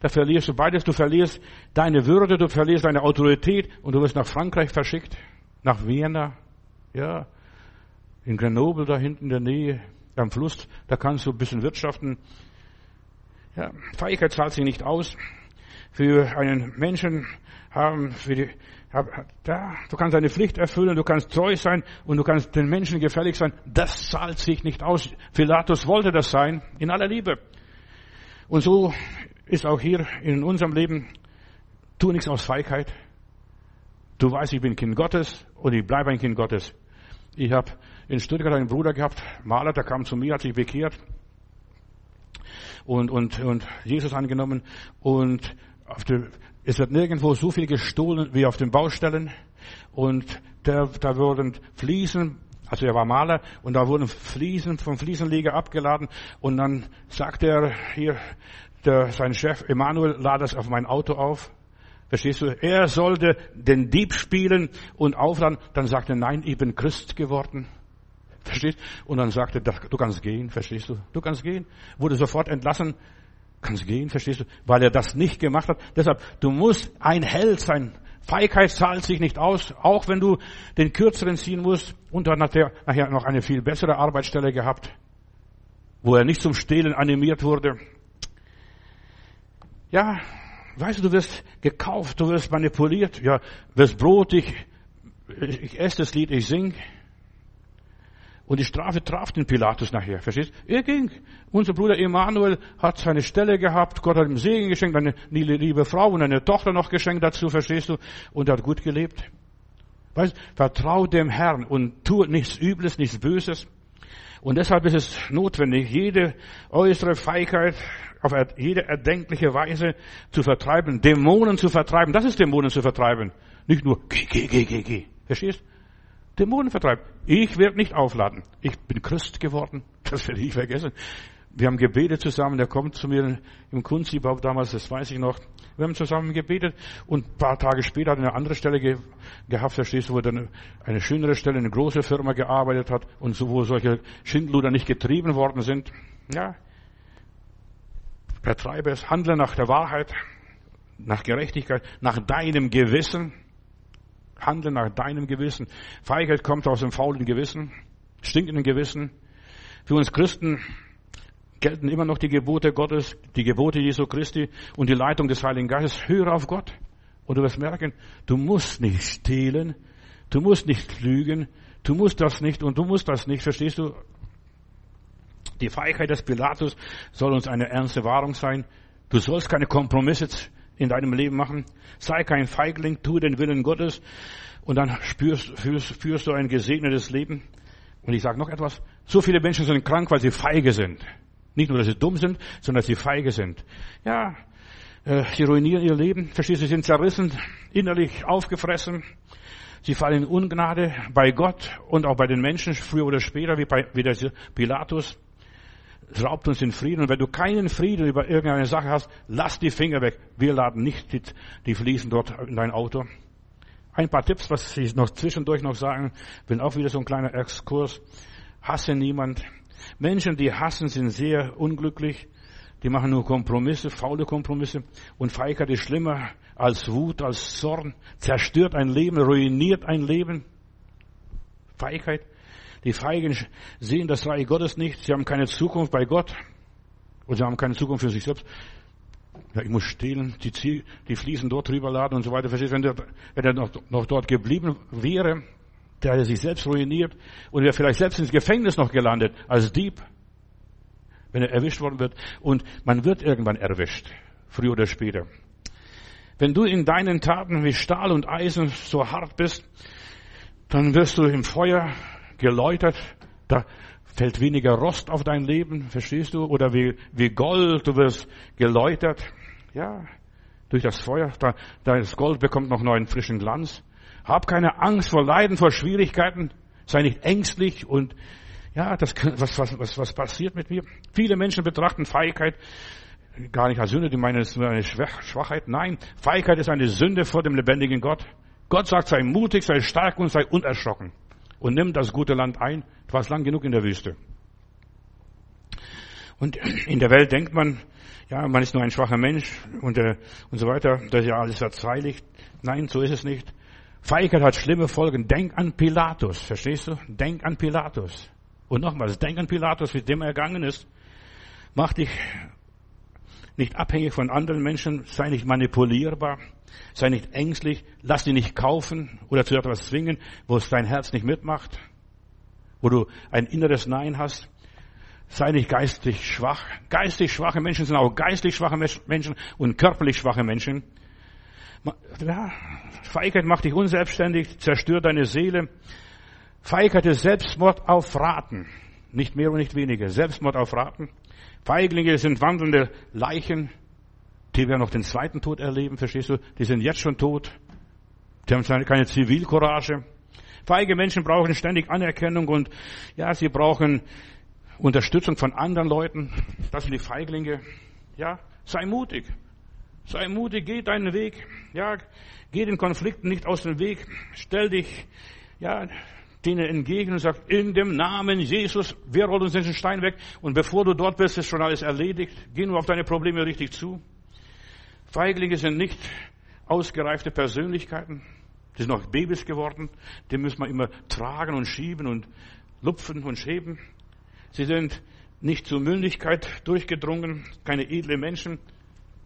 Da verlierst du beides. Du verlierst deine Würde, du verlierst deine Autorität und du wirst nach Frankreich verschickt, nach Vienna, ja, in Grenoble da hinten in der Nähe am Fluss. Da kannst du ein bisschen wirtschaften. Ja, Feigheit zahlt sich nicht aus. Für einen Menschen haben, für die, du kannst deine Pflicht erfüllen, du kannst treu sein und du kannst den Menschen gefällig sein. Das zahlt sich nicht aus. Philatus wollte das sein, in aller Liebe. Und so ist auch hier in unserem Leben, tu nichts aus Feigheit. Du weißt, ich bin Kind Gottes und ich bleibe ein Kind Gottes. Ich habe in Stuttgart einen Bruder gehabt, Maler, der kam zu mir, hat sich bekehrt und, und, und Jesus angenommen und auf der, es wird nirgendwo so viel gestohlen wie auf den Baustellen und der, da wurden Fliesen also er war Maler und da wurden Fliesen vom Fliesenleger abgeladen und dann sagte er hier, der, sein Chef Emanuel lad das auf mein Auto auf. Verstehst du? Er sollte den Dieb spielen und aufladen. Dann sagte nein, ich bin Christ geworden. Verstehst? Und dann sagte du kannst gehen, verstehst du? Du kannst gehen. Wurde sofort entlassen. Kannst gehen, verstehst du? Weil er das nicht gemacht hat. Deshalb, du musst ein Held sein. Feigheit zahlt sich nicht aus, auch wenn du den kürzeren ziehen musst. Und dann hat er nachher noch eine viel bessere Arbeitsstelle gehabt, wo er nicht zum Stehlen animiert wurde. Ja, weißt du, du wirst gekauft, du wirst manipuliert, ja, wirst Brot, ich, ich esse das Lied, ich sing. Und die Strafe traf den Pilatus nachher, verstehst? Er ging. Unser Bruder Emanuel hat seine Stelle gehabt, Gott hat ihm Segen geschenkt, eine liebe Frau und eine Tochter noch geschenkt dazu, verstehst du? Und er hat gut gelebt. Weißt, vertrau dem Herrn und tu nichts Übles, nichts Böses. Und deshalb ist es notwendig, jede äußere Feigheit auf jede erdenkliche Weise zu vertreiben, Dämonen zu vertreiben. Das ist Dämonen zu vertreiben. Nicht nur geh, geh, geh, geh, geh. Verstehst? Dämonen vertreiben. Ich werde nicht aufladen. Ich bin Christ geworden. *laughs* Das werde ich vergessen. Wir haben gebetet zusammen. Der kommt zu mir im Kunstliebau damals, das weiß ich noch. Wir haben zusammen gebetet und ein paar Tage später hat er eine andere Stelle ge gehabt, verstehst du, wo er dann eine schönere Stelle, eine große Firma gearbeitet hat und so, wo solche Schindluder nicht getrieben worden sind. Ja. Vertreibe es, handle nach der Wahrheit, nach Gerechtigkeit, nach deinem Gewissen. Handle nach deinem Gewissen. Feigheit kommt aus dem faulen Gewissen, stinkenden Gewissen. Für uns Christen gelten immer noch die Gebote Gottes, die Gebote Jesu Christi und die Leitung des Heiligen Geistes. Höre auf Gott. Und du wirst merken, du musst nicht stehlen, du musst nicht lügen, du musst das nicht und du musst das nicht, verstehst du? Die Feigheit des Pilatus soll uns eine ernste Wahrung sein. Du sollst keine Kompromisse in deinem Leben machen. Sei kein Feigling, tu den Willen Gottes und dann spürst, führst, führst du ein gesegnetes Leben. Und ich sage noch etwas. So viele Menschen sind krank, weil sie feige sind. Nicht nur, dass sie dumm sind, sondern dass sie feige sind. Ja, äh, sie ruinieren ihr Leben. Verstehst du, sie sind zerrissen, innerlich aufgefressen. Sie fallen in Ungnade bei Gott und auch bei den Menschen, früher oder später, wie bei wie der Pilatus. Raubt uns den Frieden. Und wenn du keinen Frieden über irgendeine Sache hast, lass die Finger weg. Wir laden nicht die, die Fliesen dort in dein Auto. Ein paar Tipps, was ich noch zwischendurch noch sagen will, auch wieder so ein kleiner Exkurs. Hasse niemand. Menschen, die hassen, sind sehr unglücklich. Die machen nur Kompromisse, faule Kompromisse. Und Feigheit ist schlimmer als Wut, als Zorn. Zerstört ein Leben, ruiniert ein Leben. Feigheit. Die Feigen sehen das Reich Gottes nicht. Sie haben keine Zukunft bei Gott. Und sie haben keine Zukunft für sich selbst. Ja, ich muss stehlen, die, die Fliesen dort drüber laden und so weiter. Verstehst, wenn der, wenn er noch, noch dort geblieben wäre, der hätte sich selbst ruiniert und wäre vielleicht selbst ins Gefängnis noch gelandet als Dieb, wenn er erwischt worden wird. Und man wird irgendwann erwischt, früher oder später. Wenn du in deinen Taten wie Stahl und Eisen so hart bist, dann wirst du im Feuer geläutert. Da fällt weniger Rost auf dein Leben, verstehst du? Oder wie, wie Gold, du wirst geläutert. Ja, durch das Feuer. Da, das Gold bekommt noch neuen frischen Glanz. Hab keine Angst vor Leiden, vor Schwierigkeiten. Sei nicht ängstlich und ja, das, was, was, was, was passiert mit mir? Viele Menschen betrachten Feigheit gar nicht als Sünde, die meinen, es ist nur eine Schwachheit. Nein, Feigheit ist eine Sünde vor dem lebendigen Gott. Gott sagt, sei mutig, sei stark und sei unerschrocken. Und nimm das gute Land ein. Du warst lang genug in der Wüste. Und *clears throat* in der Welt denkt man, ja, man ist nur ein schwacher Mensch und, äh, und so weiter, das ist ja alles verzeihlich. Nein, so ist es nicht. Feigheit hat schlimme Folgen. Denk an Pilatus, verstehst du? Denk an Pilatus. Und nochmals, denk an Pilatus, wie dem er ergangen ist. Mach dich nicht abhängig von anderen Menschen, sei nicht manipulierbar, sei nicht ängstlich, lass dich nicht kaufen oder zu etwas zwingen, wo es dein Herz nicht mitmacht, wo du ein inneres Nein hast. Sei nicht geistig schwach. Geistig schwache Menschen sind auch geistig schwache Menschen und körperlich schwache Menschen. Ja, Feigheit macht dich unselbstständig, zerstört deine Seele. Feigheit ist Selbstmord auf Raten. Nicht mehr und nicht weniger. Selbstmord auf Raten. Feiglinge sind wandelnde Leichen, die werden noch den zweiten Tod erleben, verstehst du? Die sind jetzt schon tot. Die haben keine Zivilcourage. Feige Menschen brauchen ständig Anerkennung und ja, sie brauchen Unterstützung von anderen Leuten. Das sind die Feiglinge. Ja, sei mutig. Sei mutig, geh deinen Weg. Ja, geh den Konflikten nicht aus dem Weg. Stell dich, ja, denen entgegen und sag, in dem Namen Jesus, wir rollen uns den Stein weg. Und bevor du dort bist, ist schon alles erledigt. Geh nur auf deine Probleme richtig zu. Feiglinge sind nicht ausgereifte Persönlichkeiten. Die sind noch Babys geworden. Die müssen wir immer tragen und schieben und lupfen und schäben. Sie sind nicht zur Mündigkeit durchgedrungen, keine edle Menschen.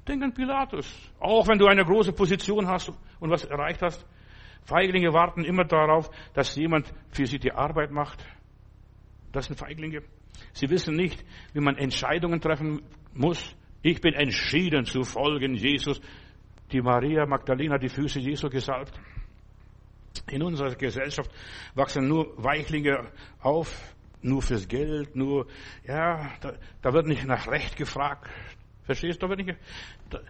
Denk an Pilatus. Auch wenn du eine große Position hast und was erreicht hast. Feiglinge warten immer darauf, dass jemand für sie die Arbeit macht. Das sind Feiglinge. Sie wissen nicht, wie man Entscheidungen treffen muss. Ich bin entschieden zu folgen Jesus. Die Maria Magdalena die Füße Jesu gesalbt. In unserer Gesellschaft wachsen nur Weichlinge auf, nur fürs Geld, nur, ja, da, da wird nicht nach Recht gefragt. Verstehst du? Wird nicht, da,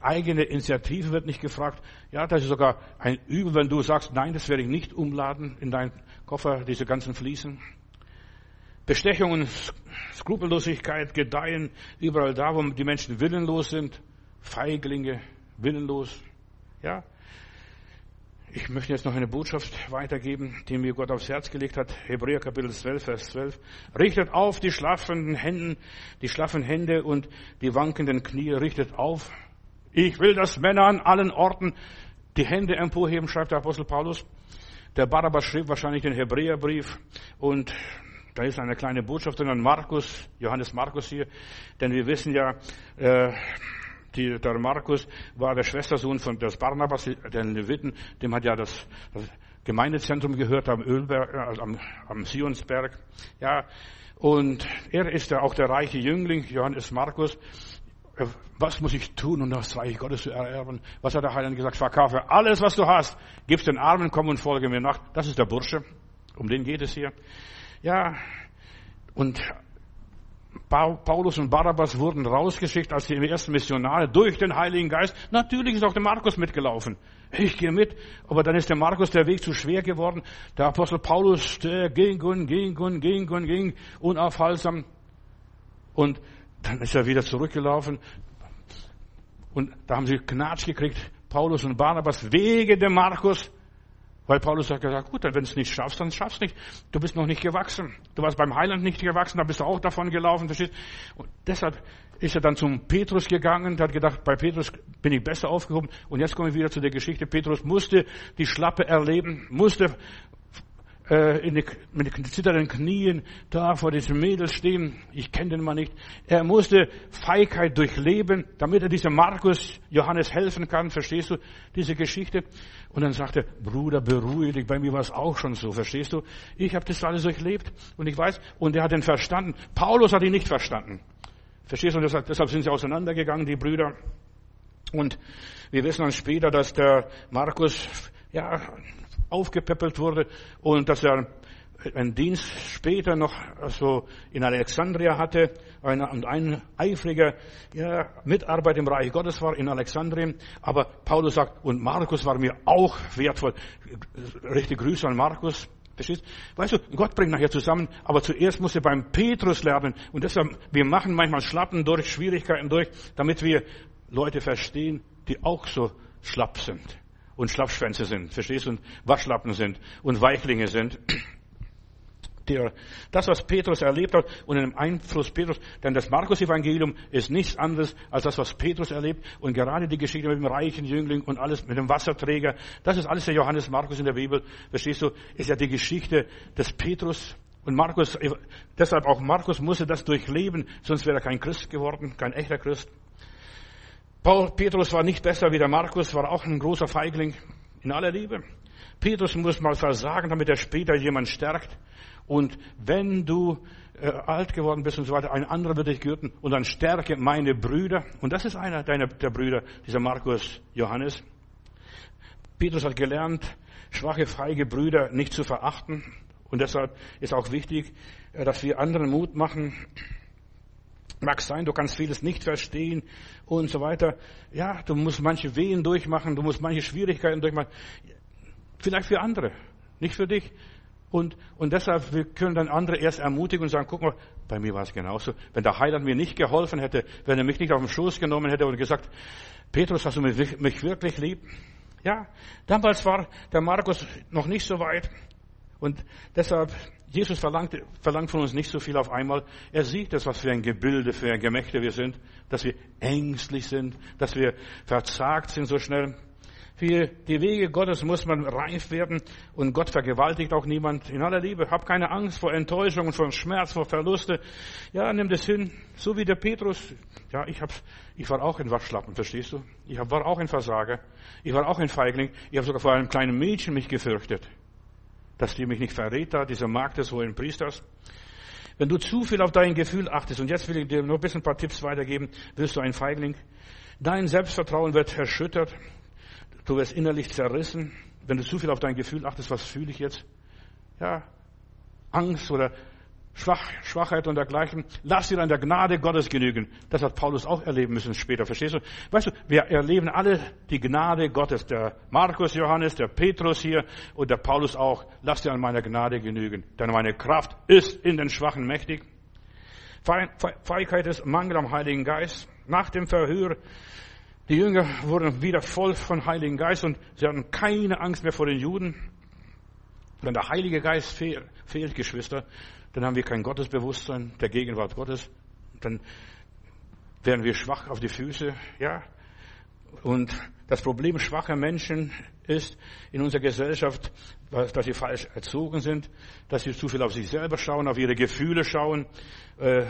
eigene Initiative wird nicht gefragt. Ja, das ist sogar ein Übel, wenn du sagst, nein, das werde ich nicht umladen in deinen Koffer, diese ganzen Fliesen. Bestechungen, Skrupellosigkeit gedeihen überall da, wo die Menschen willenlos sind. Feiglinge, willenlos. Ja, ich möchte jetzt noch eine Botschaft weitergeben, die mir Gott aufs Herz gelegt hat. Hebräer Kapitel 12, Vers 12. Richtet auf die schlaffenden Hände, die schlaffen Hände und die wankenden Knie. Richtet auf. Ich will, dass Männer an allen Orten die Hände emporheben, schreibt der Apostel Paulus. Der Barabbas schrieb wahrscheinlich den Hebräerbrief und da ist eine kleine Botschaft an Markus, Johannes Markus hier, denn wir wissen ja, äh, die, der Markus war der Schwestersohn von des Barnabas, den Leviten, dem hat ja das, das Gemeindezentrum gehört am Ölberg, also am, am Sionsberg. Ja, und er ist ja auch der reiche Jüngling, Johannes Markus. Was muss ich tun, um das Reich Gottes zu ererben? Was hat der Heiland gesagt? Verkaufe alles, was du hast. Gib's den Armen, komm und folge mir nach. Das ist der Bursche. Um den geht es hier. Ja, und Paulus und Barabbas wurden rausgeschickt als die ersten Missionare durch den Heiligen Geist. Natürlich ist auch der Markus mitgelaufen. Ich gehe mit, aber dann ist der Markus der Weg zu schwer geworden. Der Apostel Paulus, der ging und ging und ging und ging, unaufhaltsam. Und dann ist er wieder zurückgelaufen. Und da haben sie Knatsch gekriegt. Paulus und Barnabas wegen dem Markus. Weil Paulus hat gesagt, gut, wenn du es nicht schaffst, dann schaffst du nicht. Du bist noch nicht gewachsen. Du warst beim Heiland nicht gewachsen, da bist du auch davon gelaufen, verstehst? Und deshalb ist er dann zum Petrus gegangen hat gedacht, bei Petrus bin ich besser aufgehoben. Und jetzt kommen wir wieder zu der Geschichte. Petrus musste die Schlappe erleben, musste äh, die, mit den zitternden Knien da vor diesem Mädel stehen. Ich kenne den Mann nicht. Er musste Feigheit durchleben, damit er diesem Markus Johannes helfen kann. Verstehst du diese Geschichte? Und dann sagte er, Bruder, beruhige dich. Bei mir war es auch schon so. Verstehst du? Ich habe das alles durchlebt und ich weiß. Und er hat ihn verstanden. Paulus hat ihn nicht verstanden. Verstehst du? Und deshalb, deshalb sind sie auseinandergegangen, die Brüder. Und wir wissen dann später, dass der Markus ja, aufgepäppelt wurde und dass er einen Dienst später noch also in Alexandria hatte und ein eifriger ja, Mitarbeiter im Reich Gottes war in Alexandrien. Aber Paulus sagt, und Markus war mir auch wertvoll. Richtig Grüße an Markus. Verstehst? Weißt du, Gott bringt nachher zusammen, aber zuerst muss er beim Petrus lernen. Und deshalb, wir machen manchmal Schlappen durch, Schwierigkeiten durch, damit wir Leute verstehen, die auch so schlapp sind und Schlappschwänze sind, verstehst du, und Waschlappen sind und Weichlinge sind. Der, das, was Petrus erlebt hat und im Einfluss Petrus, denn das Markus-Evangelium ist nichts anderes als das, was Petrus erlebt und gerade die Geschichte mit dem reichen Jüngling und alles mit dem Wasserträger, das ist alles der Johannes Markus in der Bibel, verstehst du, ist ja die Geschichte des Petrus und Markus, deshalb auch Markus musste das durchleben, sonst wäre er kein Christ geworden, kein echter Christ. Paul, Petrus war nicht besser wie der Markus, war auch ein großer Feigling in aller Liebe. Petrus muss mal versagen, damit er später jemand stärkt. Und wenn du äh, alt geworden bist und so weiter, ein anderer wird dich gürten und dann stärke meine Brüder. Und das ist einer deiner der Brüder, dieser Markus Johannes. Petrus hat gelernt, schwache, feige Brüder nicht zu verachten. Und deshalb ist auch wichtig, äh, dass wir anderen Mut machen, Mag sein, du kannst vieles nicht verstehen und so weiter. Ja, du musst manche Wehen durchmachen, du musst manche Schwierigkeiten durchmachen. Vielleicht für andere, nicht für dich. Und, und deshalb, wir können dann andere erst ermutigen und sagen, guck mal, bei mir war es genauso. Wenn der Heiland mir nicht geholfen hätte, wenn er mich nicht auf den Schoß genommen hätte und gesagt, Petrus, hast du mich, mich wirklich lieb? Ja, damals war der Markus noch nicht so weit. Und deshalb, Jesus verlangt, verlangt von uns nicht so viel auf einmal. Er sieht das, was für ein Gebilde, für ein Gemächte wir sind, dass wir ängstlich sind, dass wir verzagt sind so schnell. Für die Wege Gottes muss man reif werden und Gott vergewaltigt auch niemand. In aller Liebe, hab keine Angst vor Enttäuschung vor Schmerz, vor Verluste. Ja, nimm das hin, so wie der Petrus. Ja, ich hab's, ich war auch ein Waschlappen, verstehst du? Ich war auch ein Versager. Ich war auch ein Feigling. Ich habe sogar vor einem kleinen Mädchen mich gefürchtet dass die mich nicht verrät da, dieser Markt des hohen Priesters. Wenn du zu viel auf dein Gefühl achtest, und jetzt will ich dir nur ein bisschen ein paar Tipps weitergeben, wirst du ein Feigling. Dein Selbstvertrauen wird erschüttert. Du wirst innerlich zerrissen. Wenn du zu viel auf dein Gefühl achtest, was fühle ich jetzt? Ja, Angst oder Schwach, Schwachheit und dergleichen. Lass dir an der Gnade Gottes genügen. Das hat Paulus auch erleben müssen später. Verstehst du? Weißt du, wir erleben alle die Gnade Gottes. Der Markus Johannes, der Petrus hier und der Paulus auch. Lass dir an meiner Gnade genügen. Denn meine Kraft ist in den Schwachen mächtig. Feigheit ist Mangel am Heiligen Geist. Nach dem Verhör, die Jünger wurden wieder voll von Heiligen Geist und sie hatten keine Angst mehr vor den Juden. Wenn der Heilige Geist fehlt, Geschwister, dann haben wir kein Gottesbewusstsein der Gegenwart Gottes, dann werden wir schwach auf die Füße, ja. Und das Problem schwacher Menschen ist in unserer Gesellschaft, dass sie falsch erzogen sind, dass sie zu viel auf sich selber schauen, auf ihre Gefühle schauen, äh,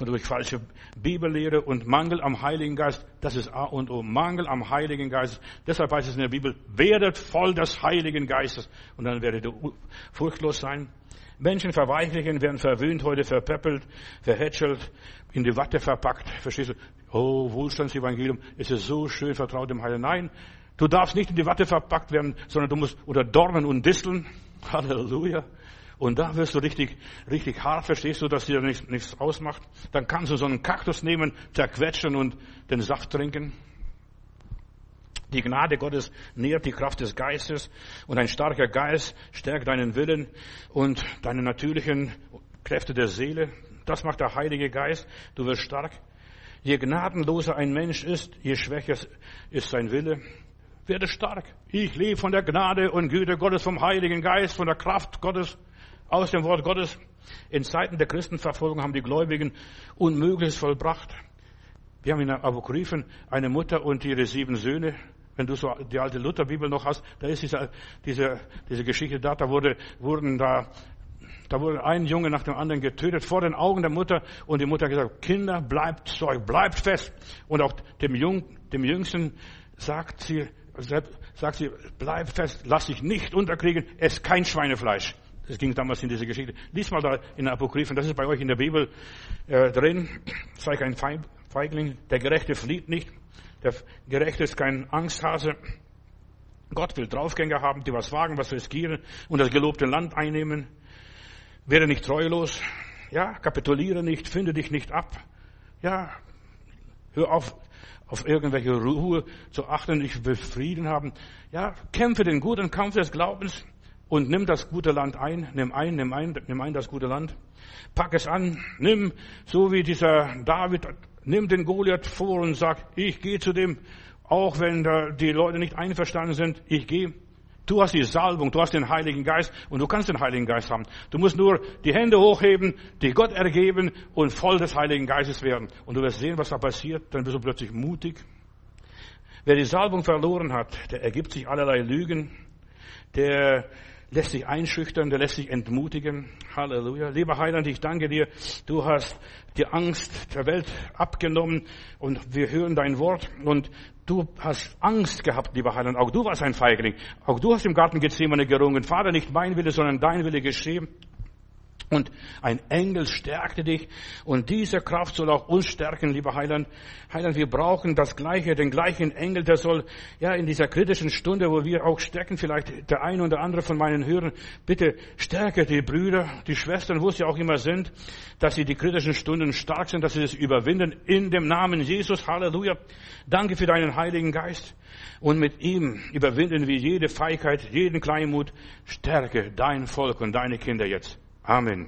durch falsche Bibellehre und Mangel am Heiligen Geist. Das ist A und O. Mangel am Heiligen Geist. Deshalb heißt es in der Bibel, werdet voll des Heiligen Geistes. Und dann werdet ihr furchtlos sein. Menschen verweichlichen, werden verwöhnt, heute verpeppelt, verhätschelt, in die Watte verpackt. Verstehst du? Oh, Wohlstandsevangelium, ist es so schön vertraut dem Heiligen. Nein, du darfst nicht in die Watte verpackt werden, sondern du musst unter Dornen und Disteln. Halleluja. Und da wirst du richtig, richtig hart, verstehst du, dass dir nichts, nichts ausmacht. Dann kannst du so einen Kaktus nehmen, zerquetschen und den Saft trinken. Die Gnade Gottes nährt die Kraft des Geistes und ein starker Geist stärkt deinen Willen und deine natürlichen Kräfte der Seele. Das macht der Heilige Geist. Du wirst stark. Je gnadenloser ein Mensch ist, je schwächer ist sein Wille. Werde stark. Ich lebe von der Gnade und Güte Gottes, vom Heiligen Geist, von der Kraft Gottes, aus dem Wort Gottes. In Zeiten der Christenverfolgung haben die Gläubigen Unmögliches vollbracht. Wir haben in der Apokryphen eine Mutter und ihre sieben Söhne. Wenn du so die alte Lutherbibel noch hast, da ist diese, diese, diese Geschichte da, da wurde, wurden da, da wurde ein Junge nach dem anderen getötet vor den Augen der Mutter und die Mutter hat gesagt, Kinder, bleibt Zeug, bleibt fest. Und auch dem, Jung, dem Jüngsten sagt sie, sagt sie, bleib fest, lass dich nicht unterkriegen, ess kein Schweinefleisch. Das ging damals in diese Geschichte. Lies mal da in Apokryphen, das ist bei euch in der Bibel äh, drin. Sei kein Feigling, der Gerechte flieht nicht. Der Gerechte ist kein Angsthase. Gott will Draufgänger haben, die was wagen, was riskieren und das gelobte Land einnehmen. Werde nicht treulos. Ja, kapituliere nicht, finde dich nicht ab. Ja, hör auf, auf irgendwelche Ruhe zu achten. Ich will Frieden haben. Ja, kämpfe den guten Kampf des Glaubens und nimm das gute Land ein, nimm ein, nimm ein, nimm ein das gute Land, pack es an, nimm, so wie dieser David, nimm den Goliath vor und sag, ich gehe zu dem, auch wenn die Leute nicht einverstanden sind, ich gehe. Du hast die Salbung, du hast den Heiligen Geist und du kannst den Heiligen Geist haben. Du musst nur die Hände hochheben, die Gott ergeben und voll des Heiligen Geistes werden. Und du wirst sehen, was da passiert. Dann bist du plötzlich mutig. Wer die Salbung verloren hat, der ergibt sich allerlei Lügen. Der lässt sich einschüchtern, der lässt sich entmutigen. Halleluja. Lieber Heiland, ich danke dir. Du hast die Angst der Welt abgenommen und wir hören dein Wort und du hast Angst gehabt, lieber Heiland. Auch du warst ein Feigling. Auch du hast im Garten Gethsemane gerungen. Vater, nicht mein Wille, sondern dein Wille geschehen. Und ein Engel stärkte dich. Und diese Kraft soll auch uns stärken, lieber Heiland. Heiland, wir brauchen das Gleiche, den gleichen Engel, der soll, ja, in dieser kritischen Stunde, wo wir auch stecken, vielleicht der eine oder andere von meinen Hörern, bitte stärke die Brüder, die Schwestern, wo sie auch immer sind, dass sie die kritischen Stunden stark sind, dass sie es überwinden. In dem Namen Jesus, Halleluja. Danke für deinen Heiligen Geist. Und mit ihm überwinden wir jede Feigheit, jeden Kleinmut. Stärke dein Volk und deine Kinder jetzt. Amen.